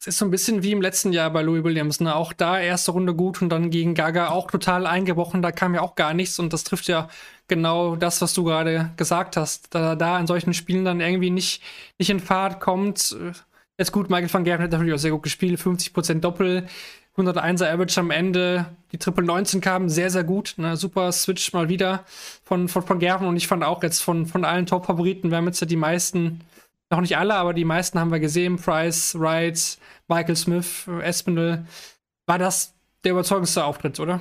Es ist so ein bisschen wie im letzten Jahr bei Louis Williams, ne? Auch da erste Runde gut und dann gegen Gaga auch total eingebrochen, da kam ja auch gar nichts und das trifft ja genau das, was du gerade gesagt hast. Da da in solchen Spielen dann irgendwie nicht, nicht in Fahrt kommt, äh, Jetzt gut, Michael van Gerven hat natürlich auch sehr gut gespielt, 50% Doppel, 101er Average am Ende. Die Triple 19 kamen sehr, sehr gut. Ne? Super Switch mal wieder von, von, von Gerven und ich fand auch jetzt von, von allen Top-Favoriten, wir haben jetzt ja die meisten, noch nicht alle, aber die meisten haben wir gesehen. Price, Wright, Michael Smith, Espinel. War das der überzeugendste Auftritt, oder?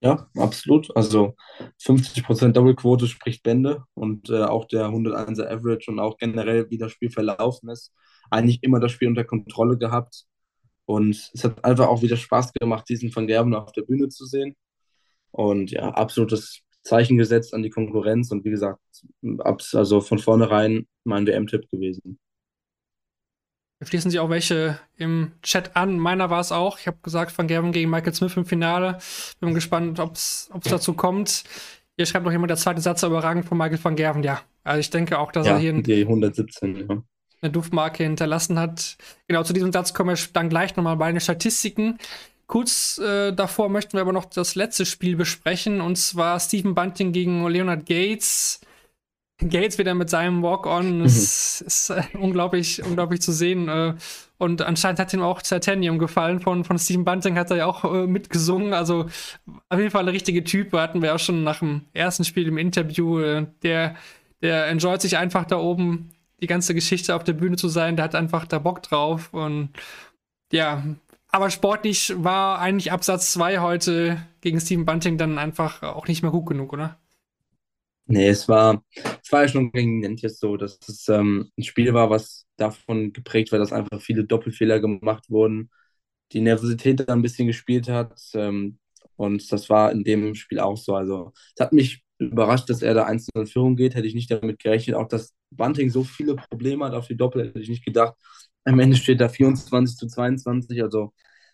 Ja, absolut. Also 50% Doppelquote spricht Bände und äh, auch der 101er Average und auch generell, wie das Spiel verlaufen ist eigentlich immer das Spiel unter Kontrolle gehabt. Und es hat einfach auch wieder Spaß gemacht, diesen Van Gerben auf der Bühne zu sehen. Und ja, absolutes Zeichen gesetzt an die Konkurrenz und wie gesagt, also von vornherein mein WM-Tipp gewesen. Schließen sich auch welche im Chat an. Meiner war es auch. Ich habe gesagt, Van Gerben gegen Michael Smith im Finale. Bin gespannt, ob es dazu kommt. Hier schreibt noch jemand der zweite Satz überragend von Michael van Gerven. Ja, also ich denke auch, dass ja, er hier die 117, ja eine Duftmarke hinterlassen hat. Genau, zu diesem Satz kommen wir dann gleich nochmal bei den Statistiken. Kurz äh, davor möchten wir aber noch das letzte Spiel besprechen, und zwar Stephen Bunting gegen Leonard Gates. Gates wieder mit seinem Walk-On. Mhm. Es ist äh, unglaublich, unglaublich zu sehen. Äh, und anscheinend hat ihm auch Titanium gefallen. Von, von Stephen Bunting hat er ja auch äh, mitgesungen. Also auf jeden Fall eine richtige Type. Hatten wir auch schon nach dem ersten Spiel im Interview. Äh, der, der enjoyt sich einfach da oben die ganze Geschichte auf der Bühne zu sein. Der hat einfach da Bock drauf. Und ja, aber sportlich war eigentlich Absatz 2 heute gegen Steven Bunting dann einfach auch nicht mehr gut genug, oder? Nee, es war, es war ja schon gegen Nentjes so, dass es ähm, ein Spiel war, was davon geprägt war, dass einfach viele Doppelfehler gemacht wurden, die Nervosität da ein bisschen gespielt hat. Ähm, und das war in dem Spiel auch so. Also, es hat mich überrascht, dass er da einzeln in Führung geht. Hätte ich nicht damit gerechnet. Auch dass Bunting so viele Probleme hat auf die Doppel, hätte ich nicht gedacht. Am Ende steht da 24 zu 22. Also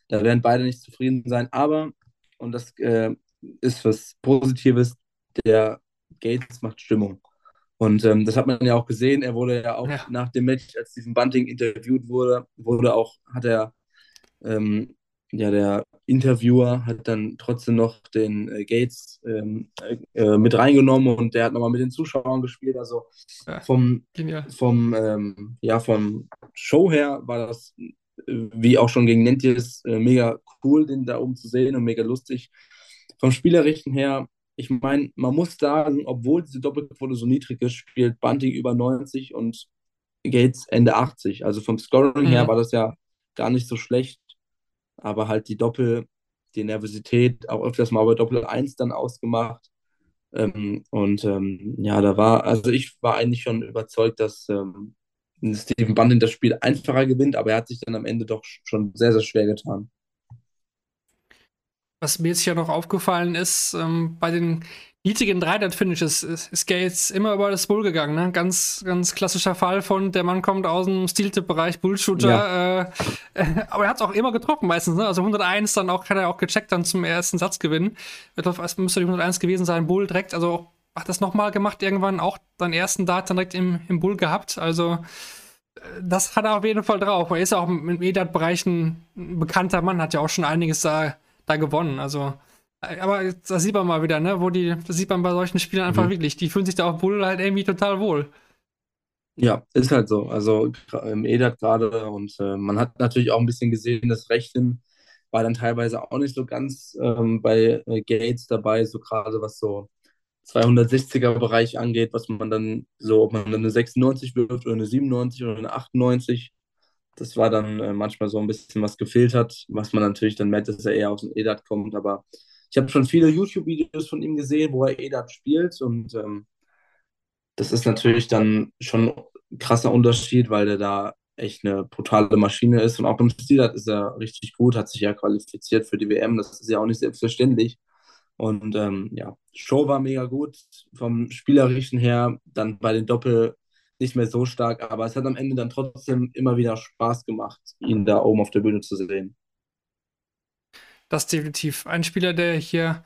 da werden beide nicht zufrieden sein. Aber, und das äh, ist was Positives, der Gates macht Stimmung. Und ähm, das hat man ja auch gesehen. Er wurde ja auch ja. nach dem Match, als diesen Bunting interviewt wurde, wurde auch, hat er ähm, ja, der Interviewer hat dann trotzdem noch den äh, Gates ähm, äh, mit reingenommen und der hat nochmal mit den Zuschauern gespielt. Also ja, vom, vom, ähm, ja, vom Show her war das, äh, wie auch schon gegen Nentjes, äh, mega cool, den da oben zu sehen und mega lustig. Vom Spielerischen her, ich meine, man muss sagen, obwohl diese Doppelquote so niedrig ist, spielt Bunting über 90 und Gates Ende 80. Also vom Scoring mhm. her war das ja gar nicht so schlecht aber halt die Doppel, die Nervosität auch öfters mal bei Doppel 1 dann ausgemacht. Ähm, und ähm, ja, da war, also ich war eigentlich schon überzeugt, dass ähm, Steven Bunting das Spiel einfacher gewinnt, aber er hat sich dann am Ende doch schon sehr, sehr schwer getan. Was mir jetzt ja noch aufgefallen ist, ähm, bei den niedrigen 300-Finishes ist, ist Gates immer über das Bull gegangen. Ne? Ganz, ganz klassischer Fall von, der Mann kommt aus dem Steel-Tip-Bereich, Bullshooter. Ja. Äh, äh, aber er hat es auch immer getroffen meistens. Ne? Also 101 dann auch, hat er auch gecheckt dann zum ersten Satzgewinn. Ich glaube, es müsste die 101 gewesen sein. Bull direkt, also hat das nochmal gemacht irgendwann, auch seinen ersten Dart dann direkt im, im Bull gehabt. Also äh, das hat er auf jeden Fall drauf. Er ist auch im EDAT-Bereich ein bekannter Mann, hat ja auch schon einiges da, da gewonnen. Also aber da sieht man mal wieder, ne, wo die, das sieht man bei solchen Spielern einfach mhm. wirklich, die fühlen sich da auf Bull halt irgendwie total wohl. Ja, ist halt so. Also im EDAT gerade und äh, man hat natürlich auch ein bisschen gesehen, das Rechnen war dann teilweise auch nicht so ganz ähm, bei äh, Gates dabei, so gerade was so 260er Bereich angeht, was man dann so, ob man dann eine 96 wirft oder eine 97 oder eine 98. Das war dann äh, manchmal so ein bisschen was gefehlt hat, was man natürlich dann merkt, dass er eher aus dem EDAT kommt, aber ich habe schon viele YouTube-Videos von ihm gesehen, wo er EDAT spielt und ähm, das ist natürlich dann schon ein krasser Unterschied, weil der da echt eine brutale Maschine ist und auch beim Stilat ist er richtig gut, hat sich ja qualifiziert für die WM, das ist ja auch nicht selbstverständlich. Und ähm, ja, Show war mega gut vom Spielerischen her, dann bei den Doppel nicht mehr so stark, aber es hat am Ende dann trotzdem immer wieder Spaß gemacht, ihn da oben auf der Bühne zu sehen. Das ist definitiv ein Spieler, der hier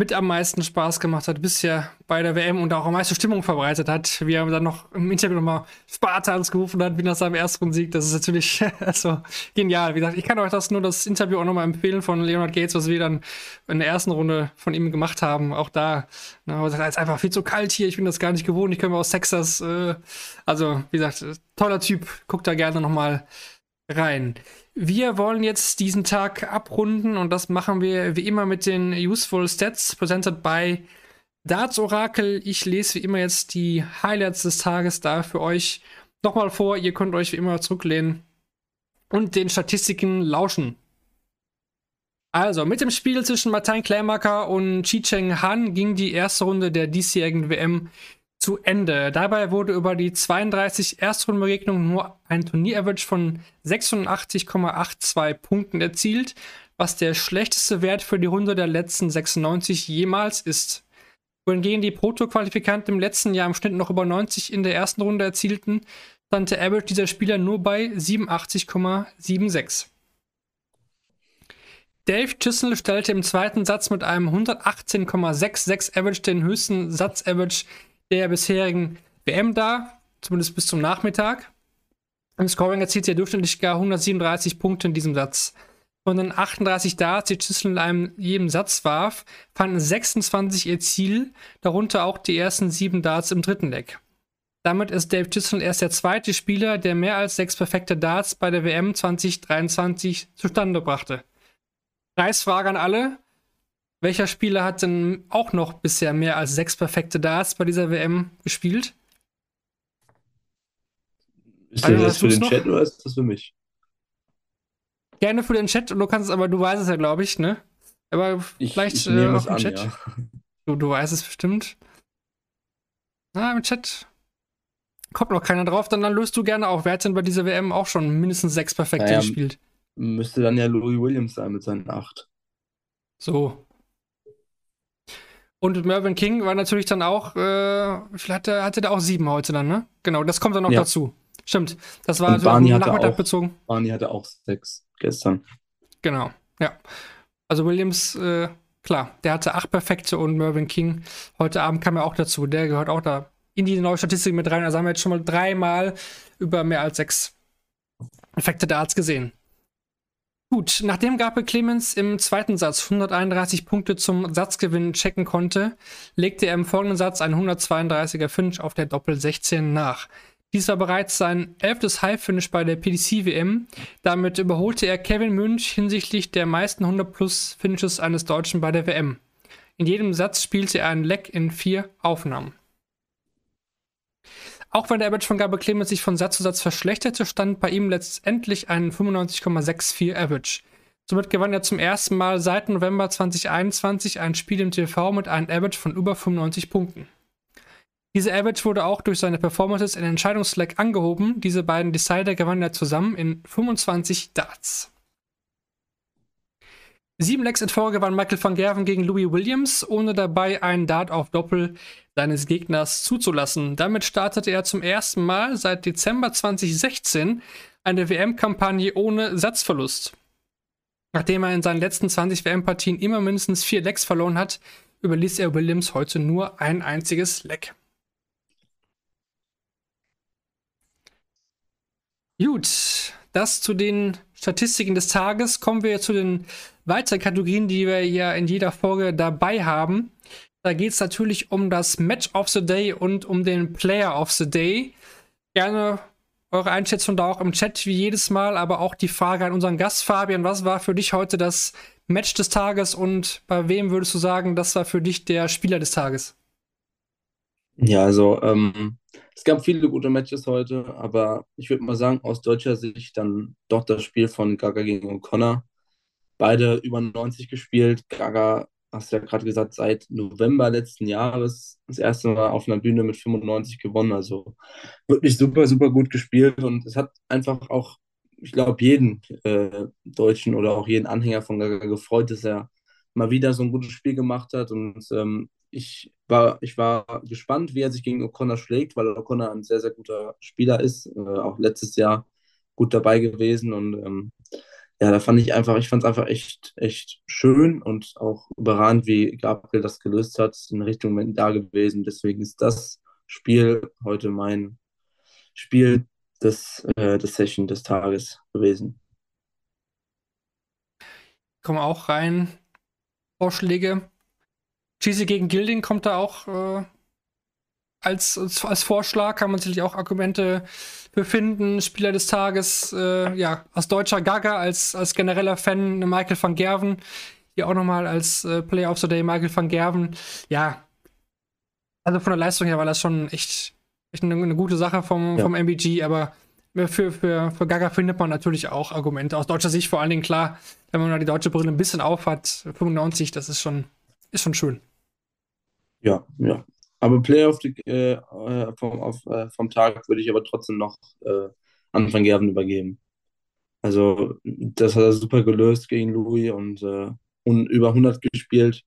mit am meisten Spaß gemacht hat bisher bei der WM und auch am meisten Stimmung verbreitet hat. Wie er dann noch im Interview nochmal Spartans gerufen hat, wie nach seinem ersten Sieg. Das ist natürlich (laughs) also genial. Wie gesagt, ich kann euch das nur das Interview auch nochmal empfehlen von Leonard Gates, was wir dann in der ersten Runde von ihm gemacht haben. Auch da, ne, es ist einfach viel zu kalt hier. Ich bin das gar nicht gewohnt. Ich komme aus Texas. Äh, also, wie gesagt, toller Typ. Guckt da gerne nochmal rein. Wir wollen jetzt diesen Tag abrunden und das machen wir wie immer mit den Useful Stats, presented by Darts Oracle. Ich lese wie immer jetzt die Highlights des Tages da für euch nochmal vor. Ihr könnt euch wie immer zurücklehnen und den Statistiken lauschen. Also, mit dem Spiel zwischen Martin Klärmacker und Chi Cheng Han ging die erste Runde der diesjährigen WM zu Ende. Dabei wurde über die 32 Erstrundenbegegnungen nur ein Turnier-Average von 86,82 Punkten erzielt, was der schlechteste Wert für die Runde der letzten 96 jemals ist. Wohingegen die Proto-Qualifikanten im letzten Jahr im Schnitt noch über 90 in der ersten Runde erzielten, stand der Average dieser Spieler nur bei 87,76. Dave Chisnell stellte im zweiten Satz mit einem 118,66 Average den höchsten Satz-Average der bisherigen WM dar, zumindest bis zum Nachmittag. Im Scoring erzielt er durchschnittlich gar 137 Punkte in diesem Satz. Von den 38 Darts, die Chisholm in einem jedem Satz warf, fanden 26 ihr Ziel, darunter auch die ersten sieben Darts im dritten Leg. Damit ist Dave Chisholm erst der zweite Spieler, der mehr als sechs perfekte Darts bei der WM 2023 zustande brachte. Preisfrage an alle. Welcher Spieler hat denn auch noch bisher mehr als sechs perfekte Darts bei dieser WM gespielt? Ist also, das für den noch? Chat oder ist das für mich? Gerne für den Chat, du kannst es aber, du weißt es ja, glaube ich, ne? Aber ich, vielleicht ich äh, auf dem Chat. Ja. Du, du weißt es bestimmt. Na, im Chat kommt noch keiner drauf, dann, dann löst du gerne auch. Wer hat denn bei dieser WM auch schon mindestens sechs perfekte naja, gespielt? Müsste dann ja Louis Williams sein mit seinen acht. So, und Mervyn King war natürlich dann auch, äh, hatte, hatte der auch sieben heute dann, ne? Genau, das kommt dann noch ja. dazu. Stimmt. Das war also Barney Nachmittag auch, bezogen. Barney hatte auch sechs gestern. Genau, ja. Also Williams, äh, klar, der hatte acht perfekte und Mervyn King heute Abend kam er auch dazu. Der gehört auch da in die neue Statistik mit rein. Also haben wir jetzt schon mal dreimal über mehr als sechs perfekte Darts gesehen. Gut, nachdem Gabriel Clemens im zweiten Satz 131 Punkte zum Satzgewinn checken konnte, legte er im folgenden Satz einen 132er Finish auf der Doppel 16 nach. Dies war bereits sein elftes High-Finish bei der PDC-WM. Damit überholte er Kevin Münch hinsichtlich der meisten 100-Plus-Finishes eines Deutschen bei der WM. In jedem Satz spielte er einen Leck in vier Aufnahmen. Auch wenn der Average von Gabriel Clemens sich von Satz zu Satz verschlechterte, stand bei ihm letztendlich ein 95,64 Average. Somit gewann er zum ersten Mal seit November 2021 ein Spiel im TV mit einem Average von über 95 Punkten. Dieser Average wurde auch durch seine Performances in Entscheidungsslack angehoben. Diese beiden Decider gewannen er zusammen in 25 Darts. Sieben Lecks in Folge gewann Michael van Gerven gegen Louis Williams, ohne dabei einen Dart auf Doppel seines Gegners zuzulassen. Damit startete er zum ersten Mal seit Dezember 2016 eine WM-Kampagne ohne Satzverlust. Nachdem er in seinen letzten 20 WM-Partien immer mindestens vier Lecks verloren hat, überließ er Williams heute nur ein einziges Leck. Gut, das zu den Statistiken des Tages. Kommen wir zu den weiteren Kategorien, die wir ja in jeder Folge dabei haben. Da geht es natürlich um das Match of the Day und um den Player of the Day. Gerne eure Einschätzung da auch im Chat wie jedes Mal, aber auch die Frage an unseren Gast Fabian, was war für dich heute das Match des Tages und bei wem würdest du sagen, das war für dich der Spieler des Tages? Ja, also ähm, es gab viele gute Matches heute, aber ich würde mal sagen, aus deutscher Sicht dann doch das Spiel von Gaga gegen O'Connor. Beide über 90 gespielt. Gaga, hast du ja gerade gesagt, seit November letzten Jahres das erste Mal auf einer Bühne mit 95 gewonnen. Also wirklich super, super gut gespielt und es hat einfach auch, ich glaube, jeden äh, Deutschen oder auch jeden Anhänger von Gaga gefreut, dass er mal wieder so ein gutes Spiel gemacht hat und ähm, ich war, ich war gespannt, wie er sich gegen O'Connor schlägt, weil O'Connor ein sehr, sehr guter Spieler ist, äh, auch letztes Jahr gut dabei gewesen und ähm, ja, da fand ich einfach, ich fand es einfach echt, echt schön und auch überragend, wie Gabriel das gelöst hat, in Richtung da gewesen. Deswegen ist das Spiel heute mein Spiel des, äh, des Session des Tages gewesen. Kommen auch rein Vorschläge. Cheesy gegen Gilding kommt da auch äh, als, als, als, Vorschlag, kann man sicherlich auch Argumente befinden. Spieler des Tages, äh, ja, als deutscher Gaga, als, als genereller Fan Michael van Gerven. Hier auch nochmal als äh, Player of the Day Michael van Gerven. Ja, also von der Leistung her war das schon echt, echt eine, eine gute Sache vom, ja. vom MBG, aber für, für, für Gaga findet man natürlich auch Argumente. Aus deutscher Sicht vor allen Dingen klar, wenn man da die deutsche Brille ein bisschen aufhat, 95, das ist schon, ist schon schön. Ja, ja. Aber Player of the, äh, äh, vom, auf, äh, vom Tag würde ich aber trotzdem noch äh, an Van Gerven übergeben. Also, das hat er super gelöst gegen Louis und, äh, und über 100 gespielt.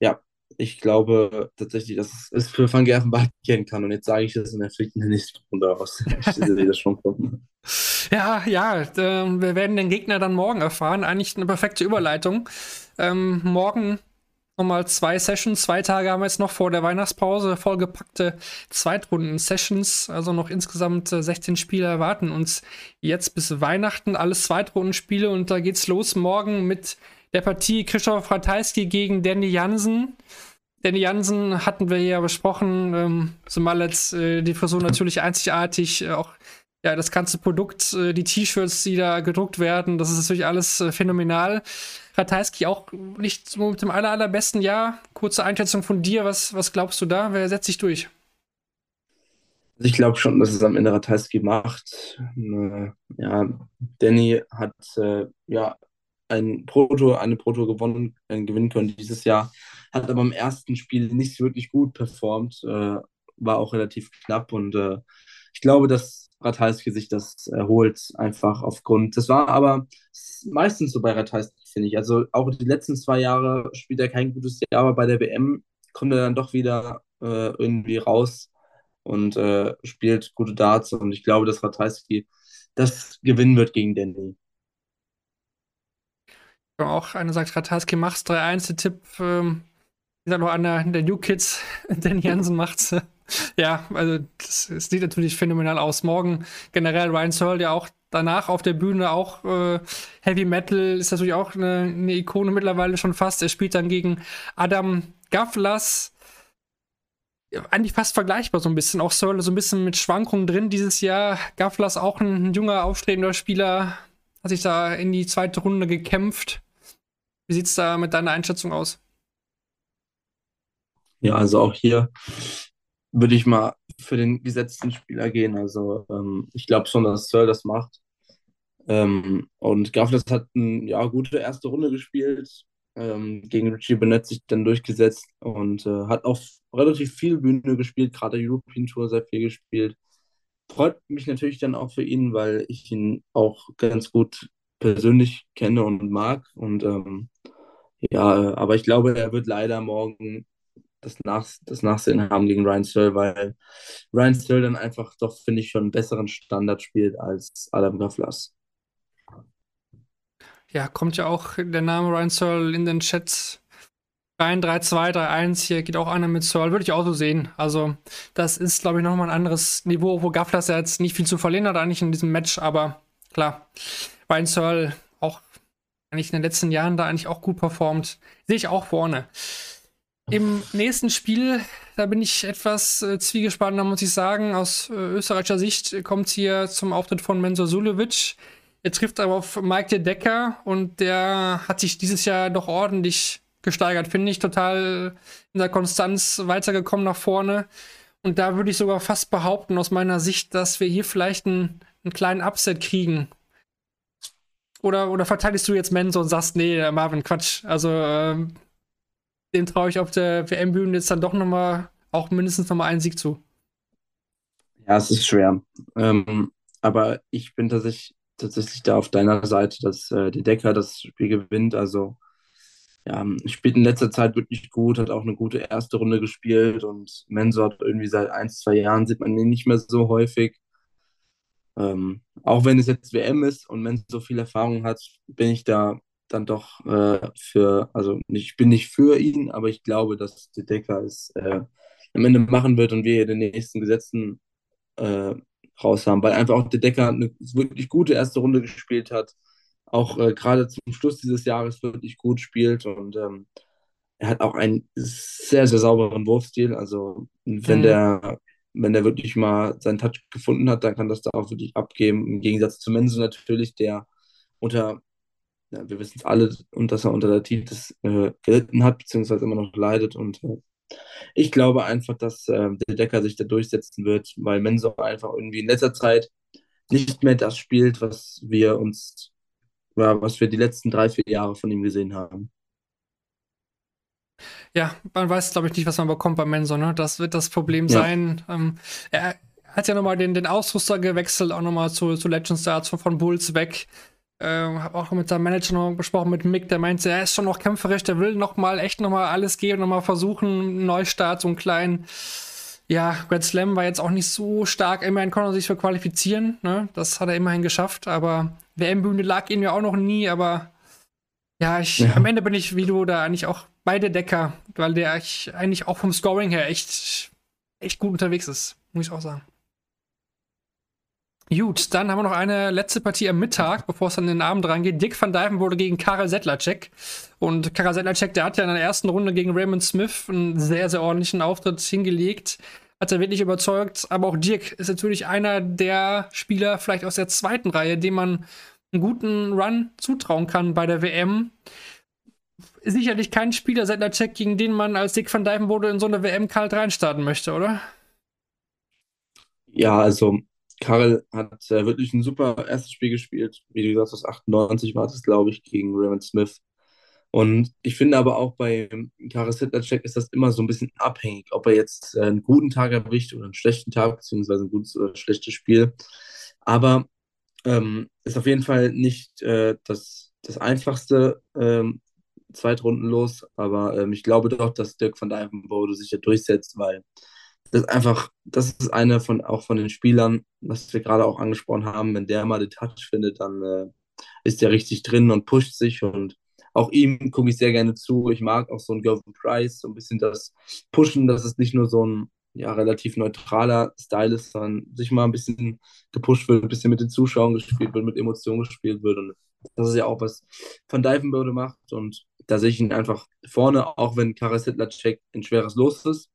Ja, ich glaube tatsächlich, dass es für Van Gerven gehen kann. Und jetzt sage ich das und er fliegt in der nächsten Runde aus. (laughs) Ich sehe das schon kommen. Ja, ja, äh, wir werden den Gegner dann morgen erfahren. Eigentlich eine perfekte Überleitung. Ähm, morgen nochmal zwei Sessions. Zwei Tage haben wir jetzt noch vor der Weihnachtspause. Vollgepackte Zweitrunden-Sessions. Also noch insgesamt 16 äh, Spiele erwarten uns jetzt bis Weihnachten. Alles Zweitrundenspiele und da geht's los morgen mit der Partie Christoph Ratajski gegen Danny Jansen. Danny Jansen hatten wir ja besprochen, ähm, zumal jetzt äh, die Frisur natürlich einzigartig, äh, auch ja, das ganze Produkt, äh, die T-Shirts, die da gedruckt werden, das ist natürlich alles äh, phänomenal. Ratajski auch nicht so mit dem aller, allerbesten Jahr. Kurze Einschätzung von dir, was, was glaubst du da? Wer setzt sich durch? Also ich glaube schon, dass es am Ende Ratajski macht. Äh, ja, Danny hat ja ein Proto, eine Proto gewonnen, gewinnen können dieses Jahr, hat aber im ersten Spiel nicht wirklich gut performt, war auch relativ knapp und ich glaube, dass Ratajski sich das erholt, einfach aufgrund. Das war aber meistens so bei Ratajski, finde ich. Also auch die letzten zwei Jahre spielt er kein gutes Jahr, aber bei der WM kommt er dann doch wieder äh, irgendwie raus und äh, spielt gute Darts. Und ich glaube, dass Ratajski das gewinnen wird gegen Danny. Auch einer sagt, Ratajski macht's 3-1, der Tipp. Ähm, ist noch einer der New Kids, (laughs) Danny Jansen macht's. Ja, also das, das, sieht natürlich phänomenal aus. Morgen generell Ryan Searle ja auch danach auf der Bühne auch äh, Heavy Metal ist natürlich auch eine, eine, Ikone mittlerweile schon fast. Er spielt dann gegen Adam Gavlas. Eigentlich fast vergleichbar so ein bisschen. Auch Searle so ein bisschen mit Schwankungen drin dieses Jahr. Gavlas auch ein, ein junger, aufstrebender Spieler. Hat sich da in die zweite Runde gekämpft. Wie sieht es da mit deiner Einschätzung aus? Ja, also auch hier würde ich mal für den gesetzten Spieler gehen. Also ähm, ich glaube schon, dass Searle das macht. Ähm, und Gavlas hat eine ja, gute erste Runde gespielt, ähm, gegen Richie Bennett sich dann durchgesetzt und äh, hat auch relativ viel Bühne gespielt, gerade der European Tour sehr viel gespielt. Freut mich natürlich dann auch für ihn, weil ich ihn auch ganz gut persönlich kenne und mag. Und ähm, ja, aber ich glaube, er wird leider morgen das, Nach das Nachsehen haben gegen Ryan Searle, weil Ryan Searle dann einfach doch, finde ich, schon einen besseren Standard spielt als Adam Gavlas. Ja, kommt ja auch der Name Ryan Searle in den Chat rein. 3-2, 3-1, hier geht auch einer mit Searle, würde ich auch so sehen. Also, das ist, glaube ich, nochmal ein anderes Niveau, wo Gavlas ja jetzt nicht viel zu verlieren hat, eigentlich in diesem Match, aber klar, Ryan Searle auch eigentlich in den letzten Jahren da eigentlich auch gut performt. Sehe ich auch vorne. Im nächsten Spiel, da bin ich etwas äh, zwiegespannt, da muss ich sagen. Aus äh, österreichischer Sicht kommt es hier zum Auftritt von Mensur Sulevic. Er trifft aber auf Mike de Decker und der hat sich dieses Jahr doch ordentlich gesteigert, finde ich. Total in der Konstanz weitergekommen nach vorne. Und da würde ich sogar fast behaupten, aus meiner Sicht, dass wir hier vielleicht einen, einen kleinen Upset kriegen. Oder, oder verteidigst du jetzt Menzo und sagst, nee, Marvin, Quatsch. Also, ähm, dem traue ich auf der WM-Bühne jetzt dann doch nochmal, auch mindestens nochmal einen Sieg zu. Ja, es ist schwer. Ähm, aber ich bin tatsächlich, tatsächlich da auf deiner Seite, dass äh, der Decker das Spiel gewinnt. Also, ja, spielt in letzter Zeit wirklich gut, hat auch eine gute erste Runde gespielt und Mensor hat irgendwie seit ein, zwei Jahren sieht man ihn nicht mehr so häufig. Ähm, auch wenn es jetzt WM ist und Mensor so viel Erfahrung hat, bin ich da dann doch äh, für, also ich bin nicht für ihn, aber ich glaube, dass der Decker es äh, am Ende machen wird und wir den nächsten Gesetzen äh, raus haben, weil einfach auch der Decker eine wirklich gute erste Runde gespielt hat, auch äh, gerade zum Schluss dieses Jahres wirklich gut spielt und ähm, er hat auch einen sehr, sehr sauberen Wurfstil. Also wenn mhm. der wenn der wirklich mal seinen Touch gefunden hat, dann kann das da auch wirklich abgeben. Im Gegensatz zu Menzo natürlich, der unter ja, wir wissen es alle, und dass er unter der Titis äh, gelitten hat, beziehungsweise immer noch leidet. Und äh, ich glaube einfach, dass äh, der Decker sich da durchsetzen wird, weil Mensor einfach irgendwie in letzter Zeit nicht mehr das spielt, was wir uns, ja, was wir die letzten drei, vier Jahre von ihm gesehen haben. Ja, man weiß, glaube ich, nicht, was man bekommt bei Mensor, ne? Das wird das Problem ja. sein. Ähm, er hat ja nochmal den, den Ausrüster gewechselt, auch nochmal zu, zu Legends Stars von Bulls weg. Äh, habe auch mit seinem Manager noch besprochen, mit Mick, der meinte, er ist schon noch kämpferisch, der will noch mal echt noch mal alles geben, noch mal versuchen, einen Neustart, so einen kleinen. Ja, Grand Slam war jetzt auch nicht so stark. Immerhin konnte er sich für qualifizieren. Ne? Das hat er immerhin geschafft. Aber WM-Bühne lag ihm ja auch noch nie. Aber ja, ich, ja. am Ende bin ich, wie du, da eigentlich auch beide Decker, weil der eigentlich auch vom Scoring her echt, echt gut unterwegs ist. Muss ich auch sagen. Gut, dann haben wir noch eine letzte Partie am Mittag, bevor es dann in den Abend reingeht. Dick van Dijven wurde gegen Karel Sedlacek. Und Karel Sedlacek, der hat ja in der ersten Runde gegen Raymond Smith einen sehr, sehr ordentlichen Auftritt hingelegt. Hat er wirklich überzeugt. Aber auch Dirk ist natürlich einer der Spieler, vielleicht aus der zweiten Reihe, dem man einen guten Run zutrauen kann bei der WM. Sicherlich kein Spieler Sedlacek, gegen den man als Dick van Dijven wurde in so eine WM kalt reinstarten möchte, oder? Ja, also Karel hat äh, wirklich ein super erstes Spiel gespielt. Wie du gesagt hast, 98 war das, glaube ich, gegen Raymond Smith. Und ich finde aber auch bei Karel Sedlacek ist das immer so ein bisschen abhängig, ob er jetzt äh, einen guten Tag erwischt oder einen schlechten Tag, beziehungsweise ein gutes oder schlechtes Spiel. Aber ähm, ist auf jeden Fall nicht äh, das, das einfachste ähm, Zweitrundenlos. Aber ähm, ich glaube doch, dass Dirk van Dijvenbode sich ja durchsetzt, weil das ist einfach, das ist eine von auch von den Spielern, was wir gerade auch angesprochen haben, wenn der mal den Touch findet, dann äh, ist der richtig drin und pusht sich und auch ihm gucke ich sehr gerne zu. Ich mag auch so einen Gervin Price, so ein bisschen das Pushen, dass es nicht nur so ein ja, relativ neutraler Style ist, sondern sich mal ein bisschen gepusht wird, ein bisschen mit den Zuschauern gespielt wird, mit Emotionen gespielt wird. Und das ist ja auch, was Van Dijvenbode macht. Und da sehe ich ihn einfach vorne, auch wenn Karas Hitler-Check ein schweres Los ist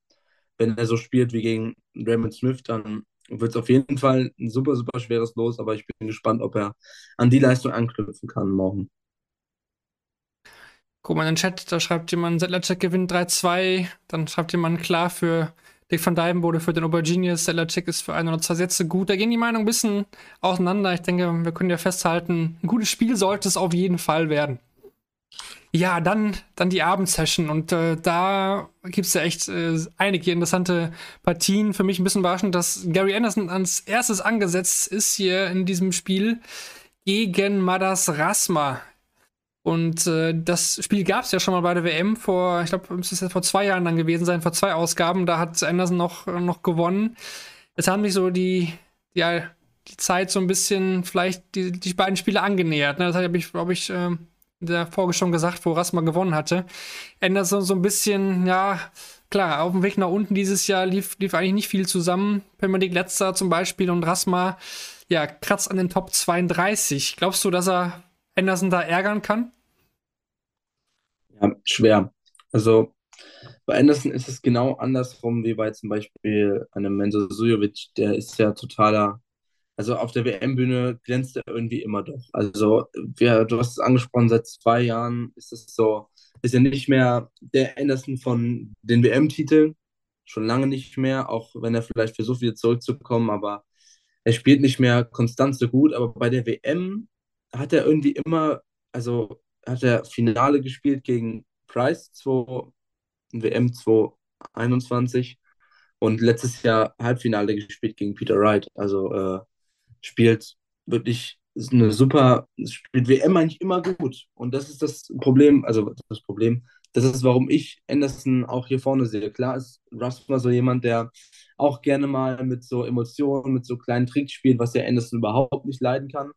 wenn er so spielt wie gegen Raymond Smith, dann wird es auf jeden Fall ein super, super schweres Los, aber ich bin gespannt, ob er an die Leistung anknüpfen kann morgen. Guck mal in den Chat, da schreibt jemand, Sedlacek gewinnt 3-2, dann schreibt jemand klar für Dick van Dijvenbode für den Auberginius, Sedlacek ist für ein oder zwei Sätze gut. Da gehen die Meinungen ein bisschen auseinander. Ich denke, wir können ja festhalten, ein gutes Spiel sollte es auf jeden Fall werden. Ja, dann, dann die Abendsession und äh, da gibt es ja echt äh, einige interessante Partien. Für mich ein bisschen überraschend, dass Gary Anderson als erstes angesetzt ist hier in diesem Spiel gegen Madas Rasma. Und äh, das Spiel gab es ja schon mal bei der WM vor, ich glaube, es ist ja vor zwei Jahren dann gewesen sein, vor zwei Ausgaben. Da hat Anderson noch, noch gewonnen. Jetzt haben sich so die, ja, die Zeit so ein bisschen vielleicht die, die beiden Spiele angenähert. Ne? Das habe ich, glaube ich, äh, der Folge schon gesagt, wo Rasma gewonnen hatte. Anderson so ein bisschen, ja, klar, auf dem Weg nach unten dieses Jahr lief, lief eigentlich nicht viel zusammen. League letzter zum Beispiel und Rasma, ja, kratzt an den Top 32. Glaubst du, dass er Anderson da ärgern kann? Ja, schwer. Also bei Anderson ist es genau andersrum wie bei zum Beispiel einem Menzo Sujovic. Der ist ja totaler, also auf der WM-Bühne glänzt er irgendwie immer doch. Also wir, du hast es angesprochen, seit zwei Jahren ist es so, ist er nicht mehr der Anderson von den WM-Titeln, schon lange nicht mehr, auch wenn er vielleicht versucht, wieder zurückzukommen, aber er spielt nicht mehr konstant so gut, aber bei der WM hat er irgendwie immer, also hat er Finale gespielt gegen Price 2, WM 2021 und letztes Jahr Halbfinale gespielt gegen Peter Wright. Also äh, spielt wirklich eine super, spielt WM eigentlich immer gut. Und das ist das Problem, also das Problem, das ist, warum ich Anderson auch hier vorne sehe. Klar ist Russell so jemand, der auch gerne mal mit so Emotionen, mit so kleinen Tricks spielt, was ja Anderson überhaupt nicht leiden kann.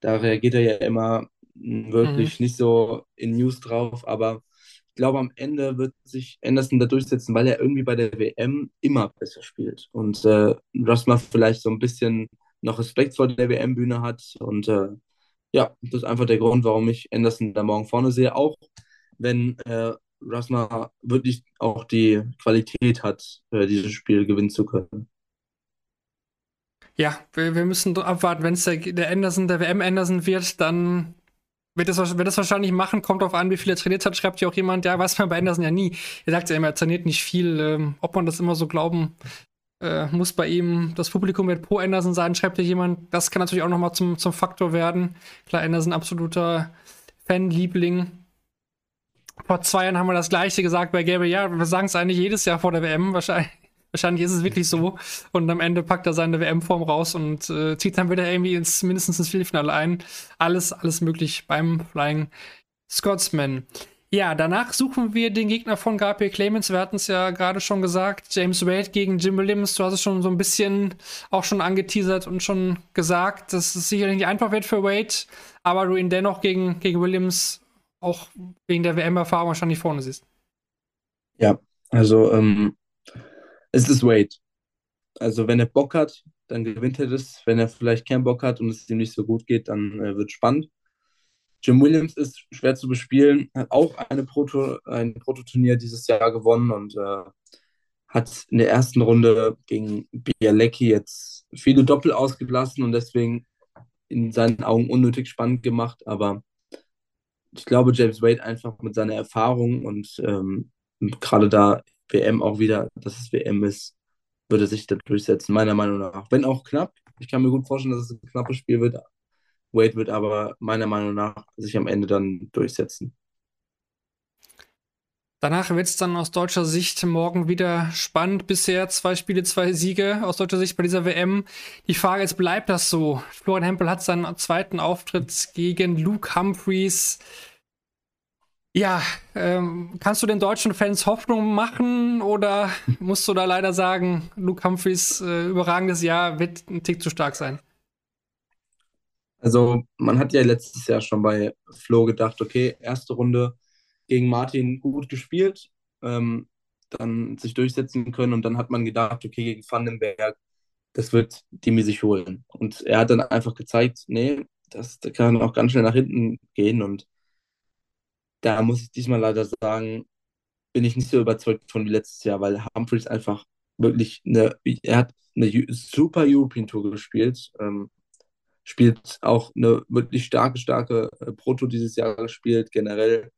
Da reagiert er ja immer wirklich mhm. nicht so in News drauf, aber ich glaube, am Ende wird sich Anderson da durchsetzen, weil er irgendwie bei der WM immer besser spielt. Und äh, Russell vielleicht so ein bisschen noch Respekt vor der WM-Bühne hat. Und äh, ja, das ist einfach der Grund, warum ich Anderson da morgen vorne sehe. Auch wenn äh, Rasma wirklich auch die Qualität hat, äh, dieses Spiel gewinnen zu können. Ja, wir, wir müssen abwarten. Wenn es der, der Anderson, der WM Anderson wird, dann wird das, wird das wahrscheinlich machen, kommt darauf an, wie viel er trainiert hat, schreibt ja auch jemand, ja, weiß man bei Anderson ja nie. Er sagt ja immer, er trainiert nicht viel. Ähm, ob man das immer so glauben äh, muss bei ihm, das Publikum wird pro Anderson sein, schreibt ja jemand. Das kann natürlich auch nochmal zum, zum Faktor werden. Klar, Anderson absoluter Fanliebling. Vor zwei Jahren haben wir das gleiche gesagt bei Gabriel. Ja, wir sagen es eigentlich jedes Jahr vor der WM wahrscheinlich. Wahrscheinlich ist es wirklich so. Und am Ende packt er seine WM-Form raus und äh, zieht dann wieder irgendwie ins, mindestens ins Viertelfinale ein. Alles, alles möglich beim Flying Scotsman. Ja, danach suchen wir den Gegner von Gabriel Clemens. Wir hatten es ja gerade schon gesagt. James Wade gegen Jim Williams. Du hast es schon so ein bisschen auch schon angeteasert und schon gesagt, dass es sicherlich nicht einfach wird für Wade, aber du ihn dennoch gegen, gegen Williams auch wegen der WM-Erfahrung wahrscheinlich vorne siehst. Ja, also ähm, es ist Wade. Also wenn er Bock hat, dann gewinnt er das. Wenn er vielleicht keinen Bock hat und es ihm nicht so gut geht, dann äh, wird spannend. Jim Williams ist schwer zu bespielen, hat auch eine Proto, ein Prototurnier dieses Jahr gewonnen und äh, hat in der ersten Runde gegen Bialecki jetzt viele Doppel ausgelassen und deswegen in seinen Augen unnötig spannend gemacht. Aber ich glaube, James Wade einfach mit seiner Erfahrung und ähm, gerade da WM auch wieder, dass es WM ist, würde sich da durchsetzen, meiner Meinung nach. Wenn auch knapp. Ich kann mir gut vorstellen, dass es ein knappes Spiel wird. Wade wird aber meiner Meinung nach sich am Ende dann durchsetzen. Danach wird es dann aus deutscher Sicht morgen wieder spannend. Bisher zwei Spiele, zwei Siege aus deutscher Sicht bei dieser WM. Die Frage ist, bleibt das so? Florian Hempel hat seinen zweiten Auftritt gegen Luke Humphreys ja, ähm, kannst du den deutschen Fans Hoffnung machen oder (laughs) musst du da leider sagen, Luke Humphreys äh, überragendes Jahr wird ein Tick zu stark sein? Also, man hat ja letztes Jahr schon bei Flo gedacht, okay, erste Runde gegen Martin gut gespielt, ähm, dann sich durchsetzen können und dann hat man gedacht, okay, gegen Vandenberg, das wird Dimi sich holen. Und er hat dann einfach gezeigt, nee, das, das kann auch ganz schnell nach hinten gehen und da muss ich diesmal leider sagen, bin ich nicht so überzeugt von wie letztes Jahr, weil Humphreys einfach wirklich eine, er hat eine super European Tour gespielt, ähm, spielt auch eine wirklich starke, starke äh, Proto dieses Jahr gespielt, generell,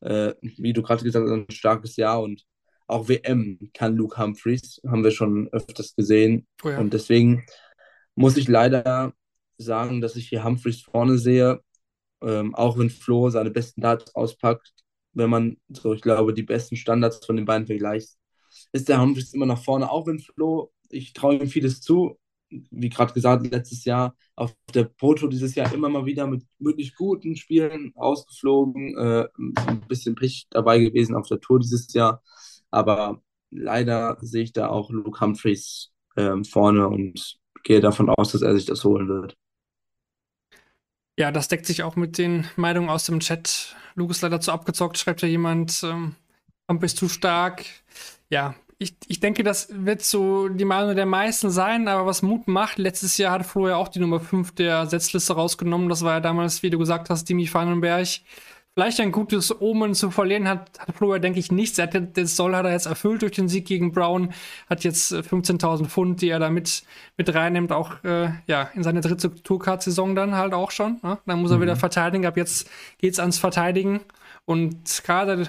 äh, wie du gerade gesagt hast, ein starkes Jahr und auch WM kann Luke Humphreys, haben wir schon öfters gesehen. Oh ja. Und deswegen muss ich leider sagen, dass ich hier Humphreys vorne sehe ähm, auch wenn Flo seine besten Darts auspackt, wenn man so, ich glaube, die besten Standards von den beiden vergleicht, ist der Humphries immer nach vorne. Auch wenn Flo, ich traue ihm vieles zu, wie gerade gesagt, letztes Jahr auf der Proto dieses Jahr immer mal wieder mit wirklich guten Spielen ausgeflogen. Äh, ein bisschen Pech dabei gewesen auf der Tour dieses Jahr. Aber leider sehe ich da auch Luke Humphreys äh, vorne und gehe davon aus, dass er sich das holen wird. Ja, das deckt sich auch mit den Meinungen aus dem Chat. Luke ist leider zu abgezockt, schreibt ja jemand. Ähm, Hump ist zu stark. Ja, ich, ich denke, das wird so die Meinung der meisten sein, aber was Mut macht, letztes Jahr hat Flo ja auch die Nummer 5 der Setzliste rausgenommen. Das war ja damals, wie du gesagt hast, Dimi Vandenberg. Vielleicht ein gutes Omen zu verlieren hat, hat Flo ja, denke ich, nichts. Er hat, das Soll hat er jetzt erfüllt durch den Sieg gegen Brown, hat jetzt 15.000 äh, Pfund, die er da mit, mit reinnimmt, auch äh, ja, in seine dritte Tourcard-Saison dann halt auch schon. Ne? Dann muss er mhm. wieder verteidigen. Ab jetzt geht es ans Verteidigen. Und gerade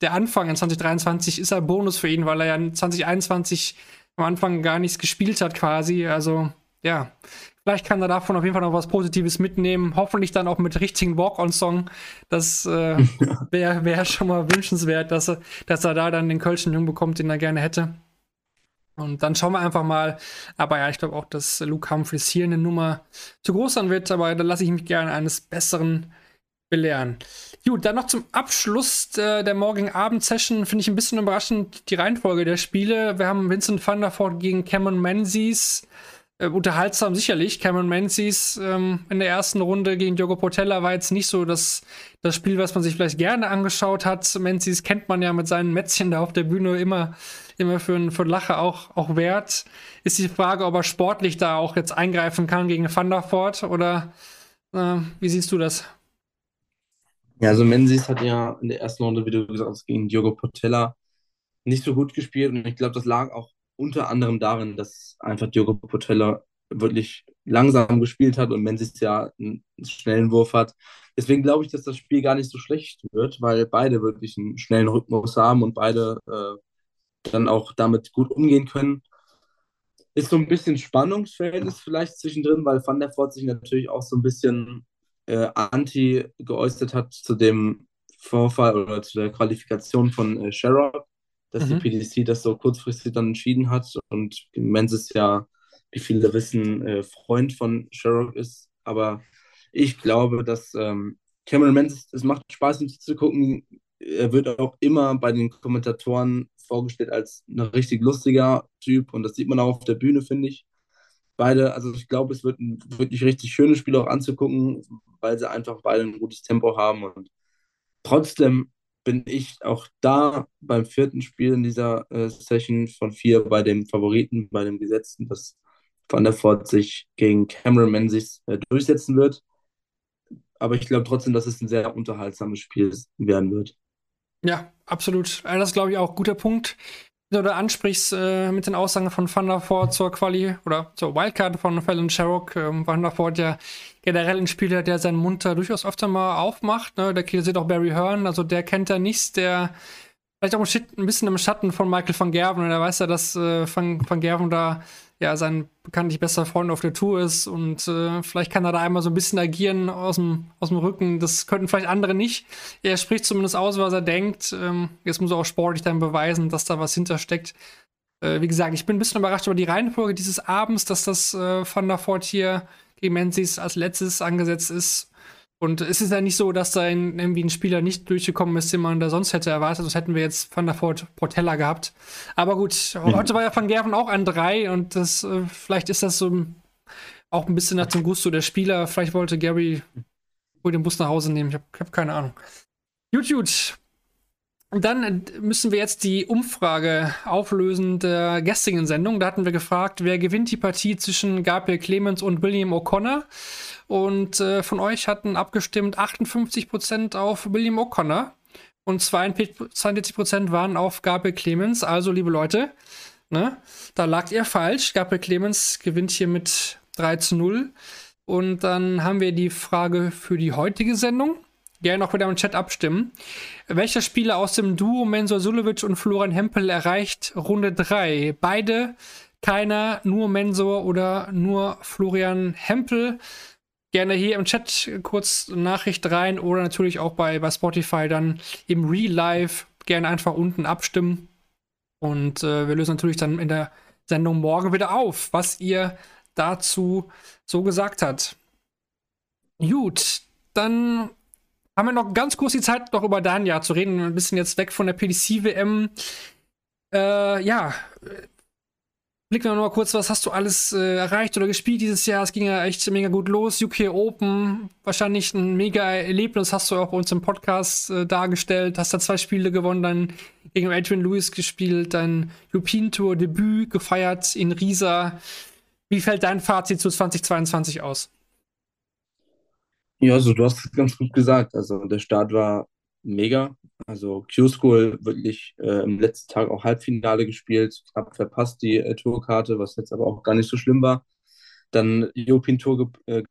der Anfang in 2023 ist ein Bonus für ihn, weil er ja in 2021 am Anfang gar nichts gespielt hat quasi. Also ja, vielleicht kann er davon auf jeden Fall noch was Positives mitnehmen. Hoffentlich dann auch mit richtigen Walk-on-Song. Das äh, (laughs) wäre wär schon mal wünschenswert, dass er, dass er da dann den Kölschen Jung bekommt, den er gerne hätte. Und dann schauen wir einfach mal. Aber ja, ich glaube auch, dass Luke Humphries hier eine Nummer zu groß sein wird. Aber da lasse ich mich gerne eines Besseren belehren. Gut, dann noch zum Abschluss der, der morgigen Abend-Session finde ich ein bisschen überraschend die Reihenfolge der Spiele. Wir haben Vincent van der Voort gegen Cameron Menzies. Äh, unterhaltsam sicherlich. Cameron Menzies ähm, in der ersten Runde gegen Diogo Portella war jetzt nicht so das, das Spiel, was man sich vielleicht gerne angeschaut hat. Menzies kennt man ja mit seinen Mätzchen da auf der Bühne immer, immer für, für Lache auch, auch wert. Ist die Frage, ob er sportlich da auch jetzt eingreifen kann gegen Van der Voort oder äh, wie siehst du das? Ja, also Menzies hat ja in der ersten Runde, wie du gesagt hast, gegen Diogo Portella nicht so gut gespielt. Und ich glaube, das lag auch unter anderem darin, dass einfach Diogo Portella wirklich langsam gespielt hat und Menzies ja einen schnellen Wurf hat. Deswegen glaube ich, dass das Spiel gar nicht so schlecht wird, weil beide wirklich einen schnellen Rhythmus haben und beide äh, dann auch damit gut umgehen können. Ist so ein bisschen Spannungsverhältnis vielleicht zwischendrin, weil Van der Voort sich natürlich auch so ein bisschen äh, anti geäußert hat zu dem Vorfall oder zu der Qualifikation von äh, Sherrock, dass mhm. die PDC das so kurzfristig dann entschieden hat und Menzies ja, wie viele wissen, äh, Freund von Sherrock ist. Aber ich glaube, dass ähm, Cameron Menzies, es macht Spaß, ihm zu gucken. Er wird auch immer bei den Kommentatoren vorgestellt als ein richtig lustiger Typ und das sieht man auch auf der Bühne, finde ich beide, also ich glaube, es wird ein wirklich richtig schönes Spiel auch anzugucken, weil sie einfach beide ein gutes Tempo haben. Und trotzdem bin ich auch da beim vierten Spiel in dieser äh, Session von vier bei dem Favoriten, bei dem Gesetzten, dass Van der Voort sich gegen Cameron Menzies äh, durchsetzen wird. Aber ich glaube trotzdem, dass es ein sehr unterhaltsames Spiel werden wird. Ja, absolut. Also das ist, glaube ich, auch ein guter Punkt oder ansprichst äh, mit den Aussagen von Van der Voort zur Quali oder zur Wildcard von Fallon Sherrock. Ähm, Van der Voort ja generell ein Spieler, der seinen Mund da durchaus öfter mal aufmacht. Ne? Der kritisiert auch Barry Hearn, also der kennt da nichts, der vielleicht auch ein bisschen im Schatten von Michael van Gerven. Und er weiß ja, dass äh, van, van Gerven da ja sein bekanntlich bester Freund auf der Tour ist und äh, vielleicht kann er da einmal so ein bisschen agieren aus dem, Rücken. Das könnten vielleicht andere nicht. Er spricht zumindest aus, was er denkt. Ähm, jetzt muss er auch sportlich dann beweisen, dass da was hintersteckt. Äh, wie gesagt, ich bin ein bisschen überrascht über die Reihenfolge dieses Abends, dass das äh, Van der Voort hier gegen Menzies als letztes angesetzt ist. Und es ist ja nicht so, dass da ein, irgendwie ein Spieler nicht durchgekommen ist, den man da sonst hätte erwartet. Das hätten wir jetzt Van der Voort Portella gehabt. Aber gut, mhm. heute war ja Van Gerven auch an drei und das, äh, vielleicht ist das so auch ein bisschen nach dem Gusto der Spieler. Vielleicht wollte Gary wohl den Bus nach Hause nehmen. Ich habe hab keine Ahnung. Gut, gut. Und dann müssen wir jetzt die Umfrage auflösen der gestrigen Sendung. Da hatten wir gefragt, wer gewinnt die Partie zwischen Gabriel Clemens und William O'Connor. Und äh, von euch hatten abgestimmt 58% auf William O'Connor und 42% waren auf Gabriel Clemens. Also, liebe Leute, ne, da lagt ihr falsch. Gabriel Clemens gewinnt hier mit 3 zu 0. Und dann haben wir die Frage für die heutige Sendung. Gerne auch wieder im Chat abstimmen. Welcher Spieler aus dem Duo Mensur Sulevic und Florian Hempel erreicht Runde 3? Beide, keiner, nur Mensur oder nur Florian Hempel gerne hier im Chat kurz Nachricht rein oder natürlich auch bei, bei Spotify dann im Real Life gerne einfach unten abstimmen. Und äh, wir lösen natürlich dann in der Sendung morgen wieder auf, was ihr dazu so gesagt hat. Gut, dann haben wir noch ganz kurz die Zeit, noch über Jahr zu reden. Ein bisschen jetzt weg von der PDC-WM. Äh, ja, blicken wir noch mal kurz, was hast du alles äh, erreicht oder gespielt dieses Jahr? Es ging ja echt mega gut los. UK Open, wahrscheinlich ein mega Erlebnis, hast du auch bei uns im Podcast äh, dargestellt. Hast da zwei Spiele gewonnen, dann gegen Adrian Lewis gespielt, dein European Tour Debüt gefeiert in Riesa. Wie fällt dein Fazit zu 2022 aus? Ja, also du hast es ganz gut gesagt. Also der Start war mega. Also Q-School wirklich äh, im letzten Tag auch Halbfinale gespielt, knapp verpasst die äh, Tourkarte, was jetzt aber auch gar nicht so schlimm war. Dann European Tour, äh,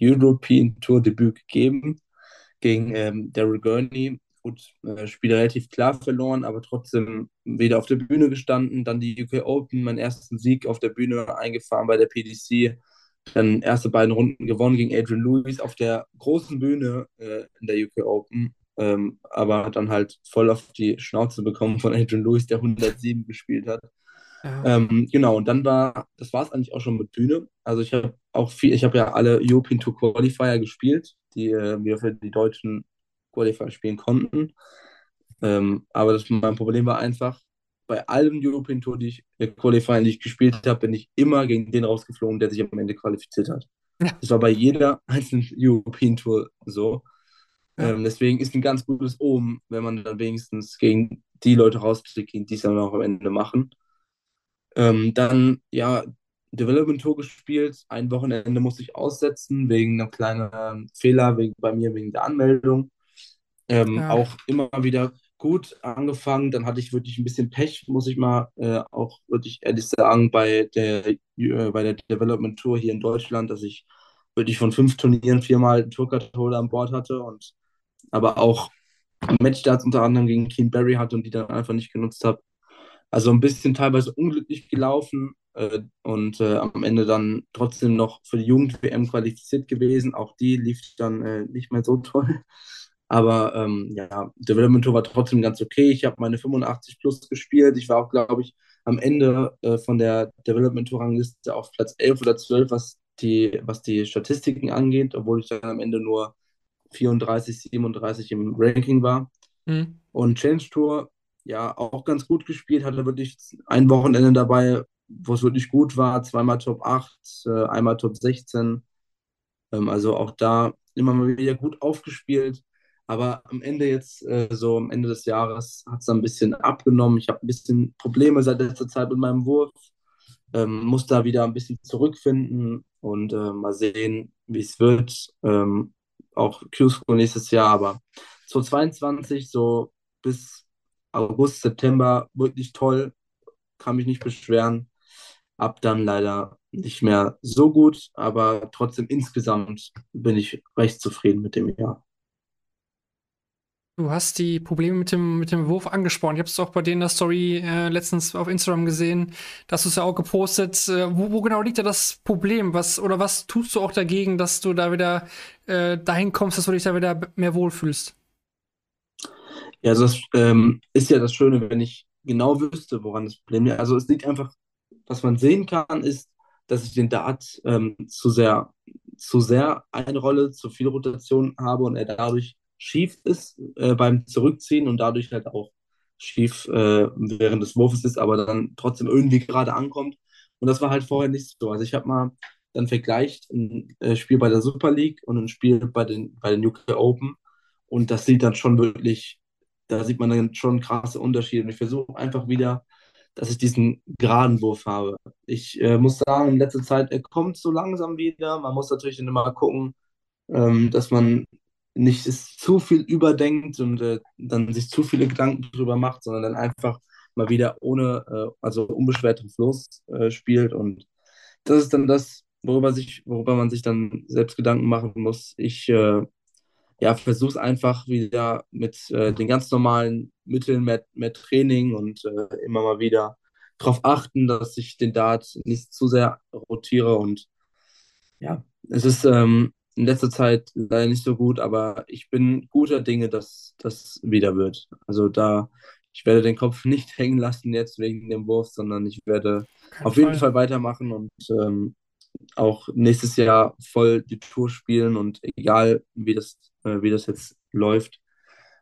European Tour Debüt gegeben gegen ähm, Daryl Gurney. Gut, äh, Spiel relativ klar verloren, aber trotzdem wieder auf der Bühne gestanden. Dann die UK Open, meinen ersten Sieg auf der Bühne eingefahren bei der PDC dann erste beiden Runden gewonnen gegen Adrian Lewis auf der großen Bühne äh, in der UK Open, ähm, aber dann halt voll auf die Schnauze bekommen von Adrian Lewis, der 107 gespielt hat. Ja. Ähm, genau, und dann war, das war es eigentlich auch schon mit Bühne. Also ich habe auch viel, ich habe ja alle European Tour Qualifier gespielt, die äh, wir für die deutschen Qualifier spielen konnten. Ähm, aber das, mein Problem war einfach, bei allen European Tour, die ich, äh, Qualifying, die ich gespielt habe, bin ich immer gegen den rausgeflogen, der sich am Ende qualifiziert hat. Das war bei jeder einzelnen European Tour so. Ähm, deswegen ist ein ganz gutes Omen, wenn man dann wenigstens gegen die Leute rausfliegt, die es dann auch am Ende machen. Ähm, dann, ja, Development Tour gespielt. Ein Wochenende musste ich aussetzen, wegen einer kleinen Fehler wegen, bei mir wegen der Anmeldung. Ähm, ja. Auch immer wieder gut angefangen. Dann hatte ich wirklich ein bisschen Pech, muss ich mal äh, auch wirklich ehrlich sagen, bei der, äh, bei der Development Tour hier in Deutschland, dass ich wirklich von fünf Turnieren viermal einen Tourcard-Holder an Bord hatte und aber auch Matchstarts unter anderem gegen Keen Barry hatte und die dann einfach nicht genutzt habe. Also ein bisschen teilweise unglücklich gelaufen äh, und äh, am Ende dann trotzdem noch für die Jugend-WM qualifiziert gewesen. Auch die lief dann äh, nicht mehr so toll. Aber ähm, ja, Development Tour war trotzdem ganz okay. Ich habe meine 85 plus gespielt. Ich war auch, glaube ich, am Ende äh, von der Development Tour Rangliste auf Platz 11 oder 12, was die, was die Statistiken angeht, obwohl ich dann am Ende nur 34, 37 im Ranking war. Mhm. Und Change Tour, ja, auch ganz gut gespielt, hatte wirklich ein Wochenende dabei, wo es wirklich gut war. Zweimal Top 8, äh, einmal Top 16. Ähm, also auch da immer mal wieder gut aufgespielt. Aber am Ende jetzt, äh, so am Ende des Jahres, hat es ein bisschen abgenommen. Ich habe ein bisschen Probleme seit letzter Zeit mit meinem Wurf. Ähm, muss da wieder ein bisschen zurückfinden und äh, mal sehen, wie es wird. Ähm, auch Q-School nächstes Jahr, aber 2022, so bis August, September, wirklich toll. Kann mich nicht beschweren. Ab dann leider nicht mehr so gut, aber trotzdem insgesamt bin ich recht zufrieden mit dem Jahr. Du hast die Probleme mit dem, mit dem Wurf angesprochen. Ich habe es auch bei dir in der Story äh, letztens auf Instagram gesehen, dass du es ja auch gepostet. Äh, wo, wo, genau liegt da das Problem? Was oder was tust du auch dagegen, dass du da wieder äh, dahin kommst, dass du dich da wieder mehr wohlfühlst? Ja, also das ähm, ist ja das Schöne, wenn ich genau wüsste, woran das Problem liegt. Also es liegt einfach, was man sehen kann, ist, dass ich den Dart ähm, zu sehr, zu sehr einrolle, zu viel Rotation habe und er dadurch schief ist äh, beim Zurückziehen und dadurch halt auch schief äh, während des Wurfes ist, aber dann trotzdem irgendwie gerade ankommt. Und das war halt vorher nicht so. Also ich habe mal dann vergleicht ein äh, Spiel bei der Super League und ein Spiel bei den, bei den UK Open und das sieht dann schon wirklich, da sieht man dann schon krasse Unterschiede. Und ich versuche einfach wieder, dass ich diesen geraden Wurf habe. Ich äh, muss sagen, in letzter Zeit, er kommt so langsam wieder. Man muss natürlich dann immer gucken, ähm, dass man nicht es zu viel überdenkt und äh, dann sich zu viele Gedanken drüber macht, sondern dann einfach mal wieder ohne, äh, also unbeschwert drauf los äh, spielt. Und das ist dann das, worüber, sich, worüber man sich dann selbst Gedanken machen muss. Ich äh, ja, versuche es einfach wieder mit äh, den ganz normalen Mitteln, mehr, mehr Training und äh, immer mal wieder darauf achten, dass ich den Dart nicht zu sehr rotiere und ja, es ist ähm, in letzter Zeit leider nicht so gut, aber ich bin guter Dinge, dass das wieder wird. Also da, ich werde den Kopf nicht (laughs) hängen lassen jetzt wegen dem Wurf, sondern ich werde Kein auf jeden Fall weitermachen und ähm, auch nächstes Jahr voll die Tour spielen und egal wie das, äh, wie das jetzt läuft.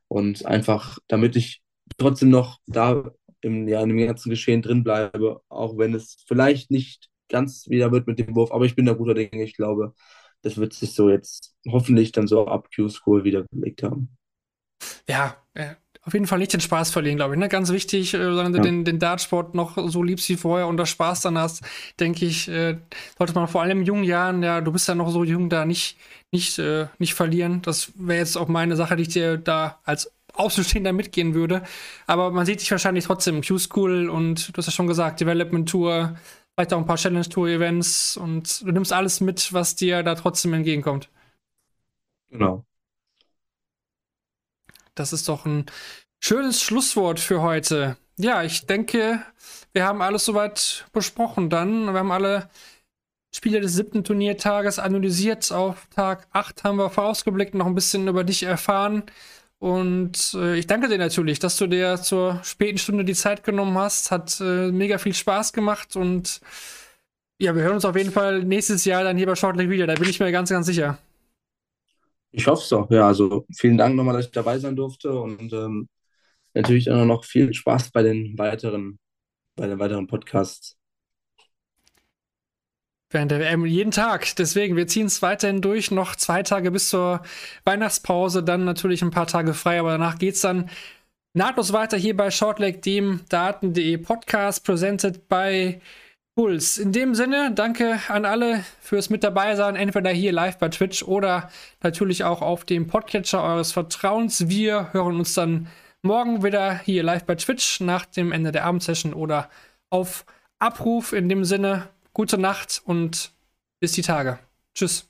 Und einfach, damit ich trotzdem noch da im, ja, in dem ganzen Geschehen drin bleibe, auch wenn es vielleicht nicht ganz wieder wird mit dem Wurf, aber ich bin da guter Dinge. Ich glaube, das wird sich so jetzt hoffentlich dann so ab Q-School wieder gelegt haben. Ja, äh, auf jeden Fall nicht den Spaß verlieren, glaube ich. Ne? Ganz wichtig, äh, solange ja. du den, den Dartsport noch so liebst wie vorher und das Spaß dann hast, denke ich, äh, sollte man vor allem in jungen Jahren, ja, du bist ja noch so jung, da nicht, nicht, äh, nicht verlieren. Das wäre jetzt auch meine Sache, die ich dir da als Außenstehender mitgehen würde. Aber man sieht dich wahrscheinlich trotzdem Q-School und du hast ja schon gesagt, Development Tour, vielleicht auch ein paar Challenge Tour Events und du nimmst alles mit, was dir da trotzdem entgegenkommt. Genau. Das ist doch ein schönes Schlusswort für heute. Ja, ich denke, wir haben alles soweit besprochen dann. Wir haben alle Spiele des siebten Turniertages analysiert. Auf Tag 8 haben wir vorausgeblickt, noch ein bisschen über dich erfahren. Und äh, ich danke dir natürlich, dass du dir zur späten Stunde die Zeit genommen hast. Hat äh, mega viel Spaß gemacht und ja, wir hören uns auf jeden Fall nächstes Jahr dann hier bei Shortleg wieder. Da bin ich mir ganz, ganz sicher. Ich hoffe es doch. Ja, also vielen Dank nochmal, dass ich dabei sein durfte und ähm, natürlich auch noch viel Spaß bei den weiteren, bei den weiteren Podcasts. Während der WM jeden Tag. Deswegen, wir ziehen es weiterhin durch. Noch zwei Tage bis zur Weihnachtspause, dann natürlich ein paar Tage frei, aber danach geht es dann nahtlos weiter hier bei Shortleg, dem Daten.de Podcast, presented by Puls. In dem Sinne, danke an alle fürs mit dabei sein, entweder hier live bei Twitch oder natürlich auch auf dem Podcatcher eures Vertrauens. Wir hören uns dann morgen wieder hier live bei Twitch nach dem Ende der Abendsession oder auf Abruf. In dem Sinne, gute Nacht und bis die Tage. Tschüss.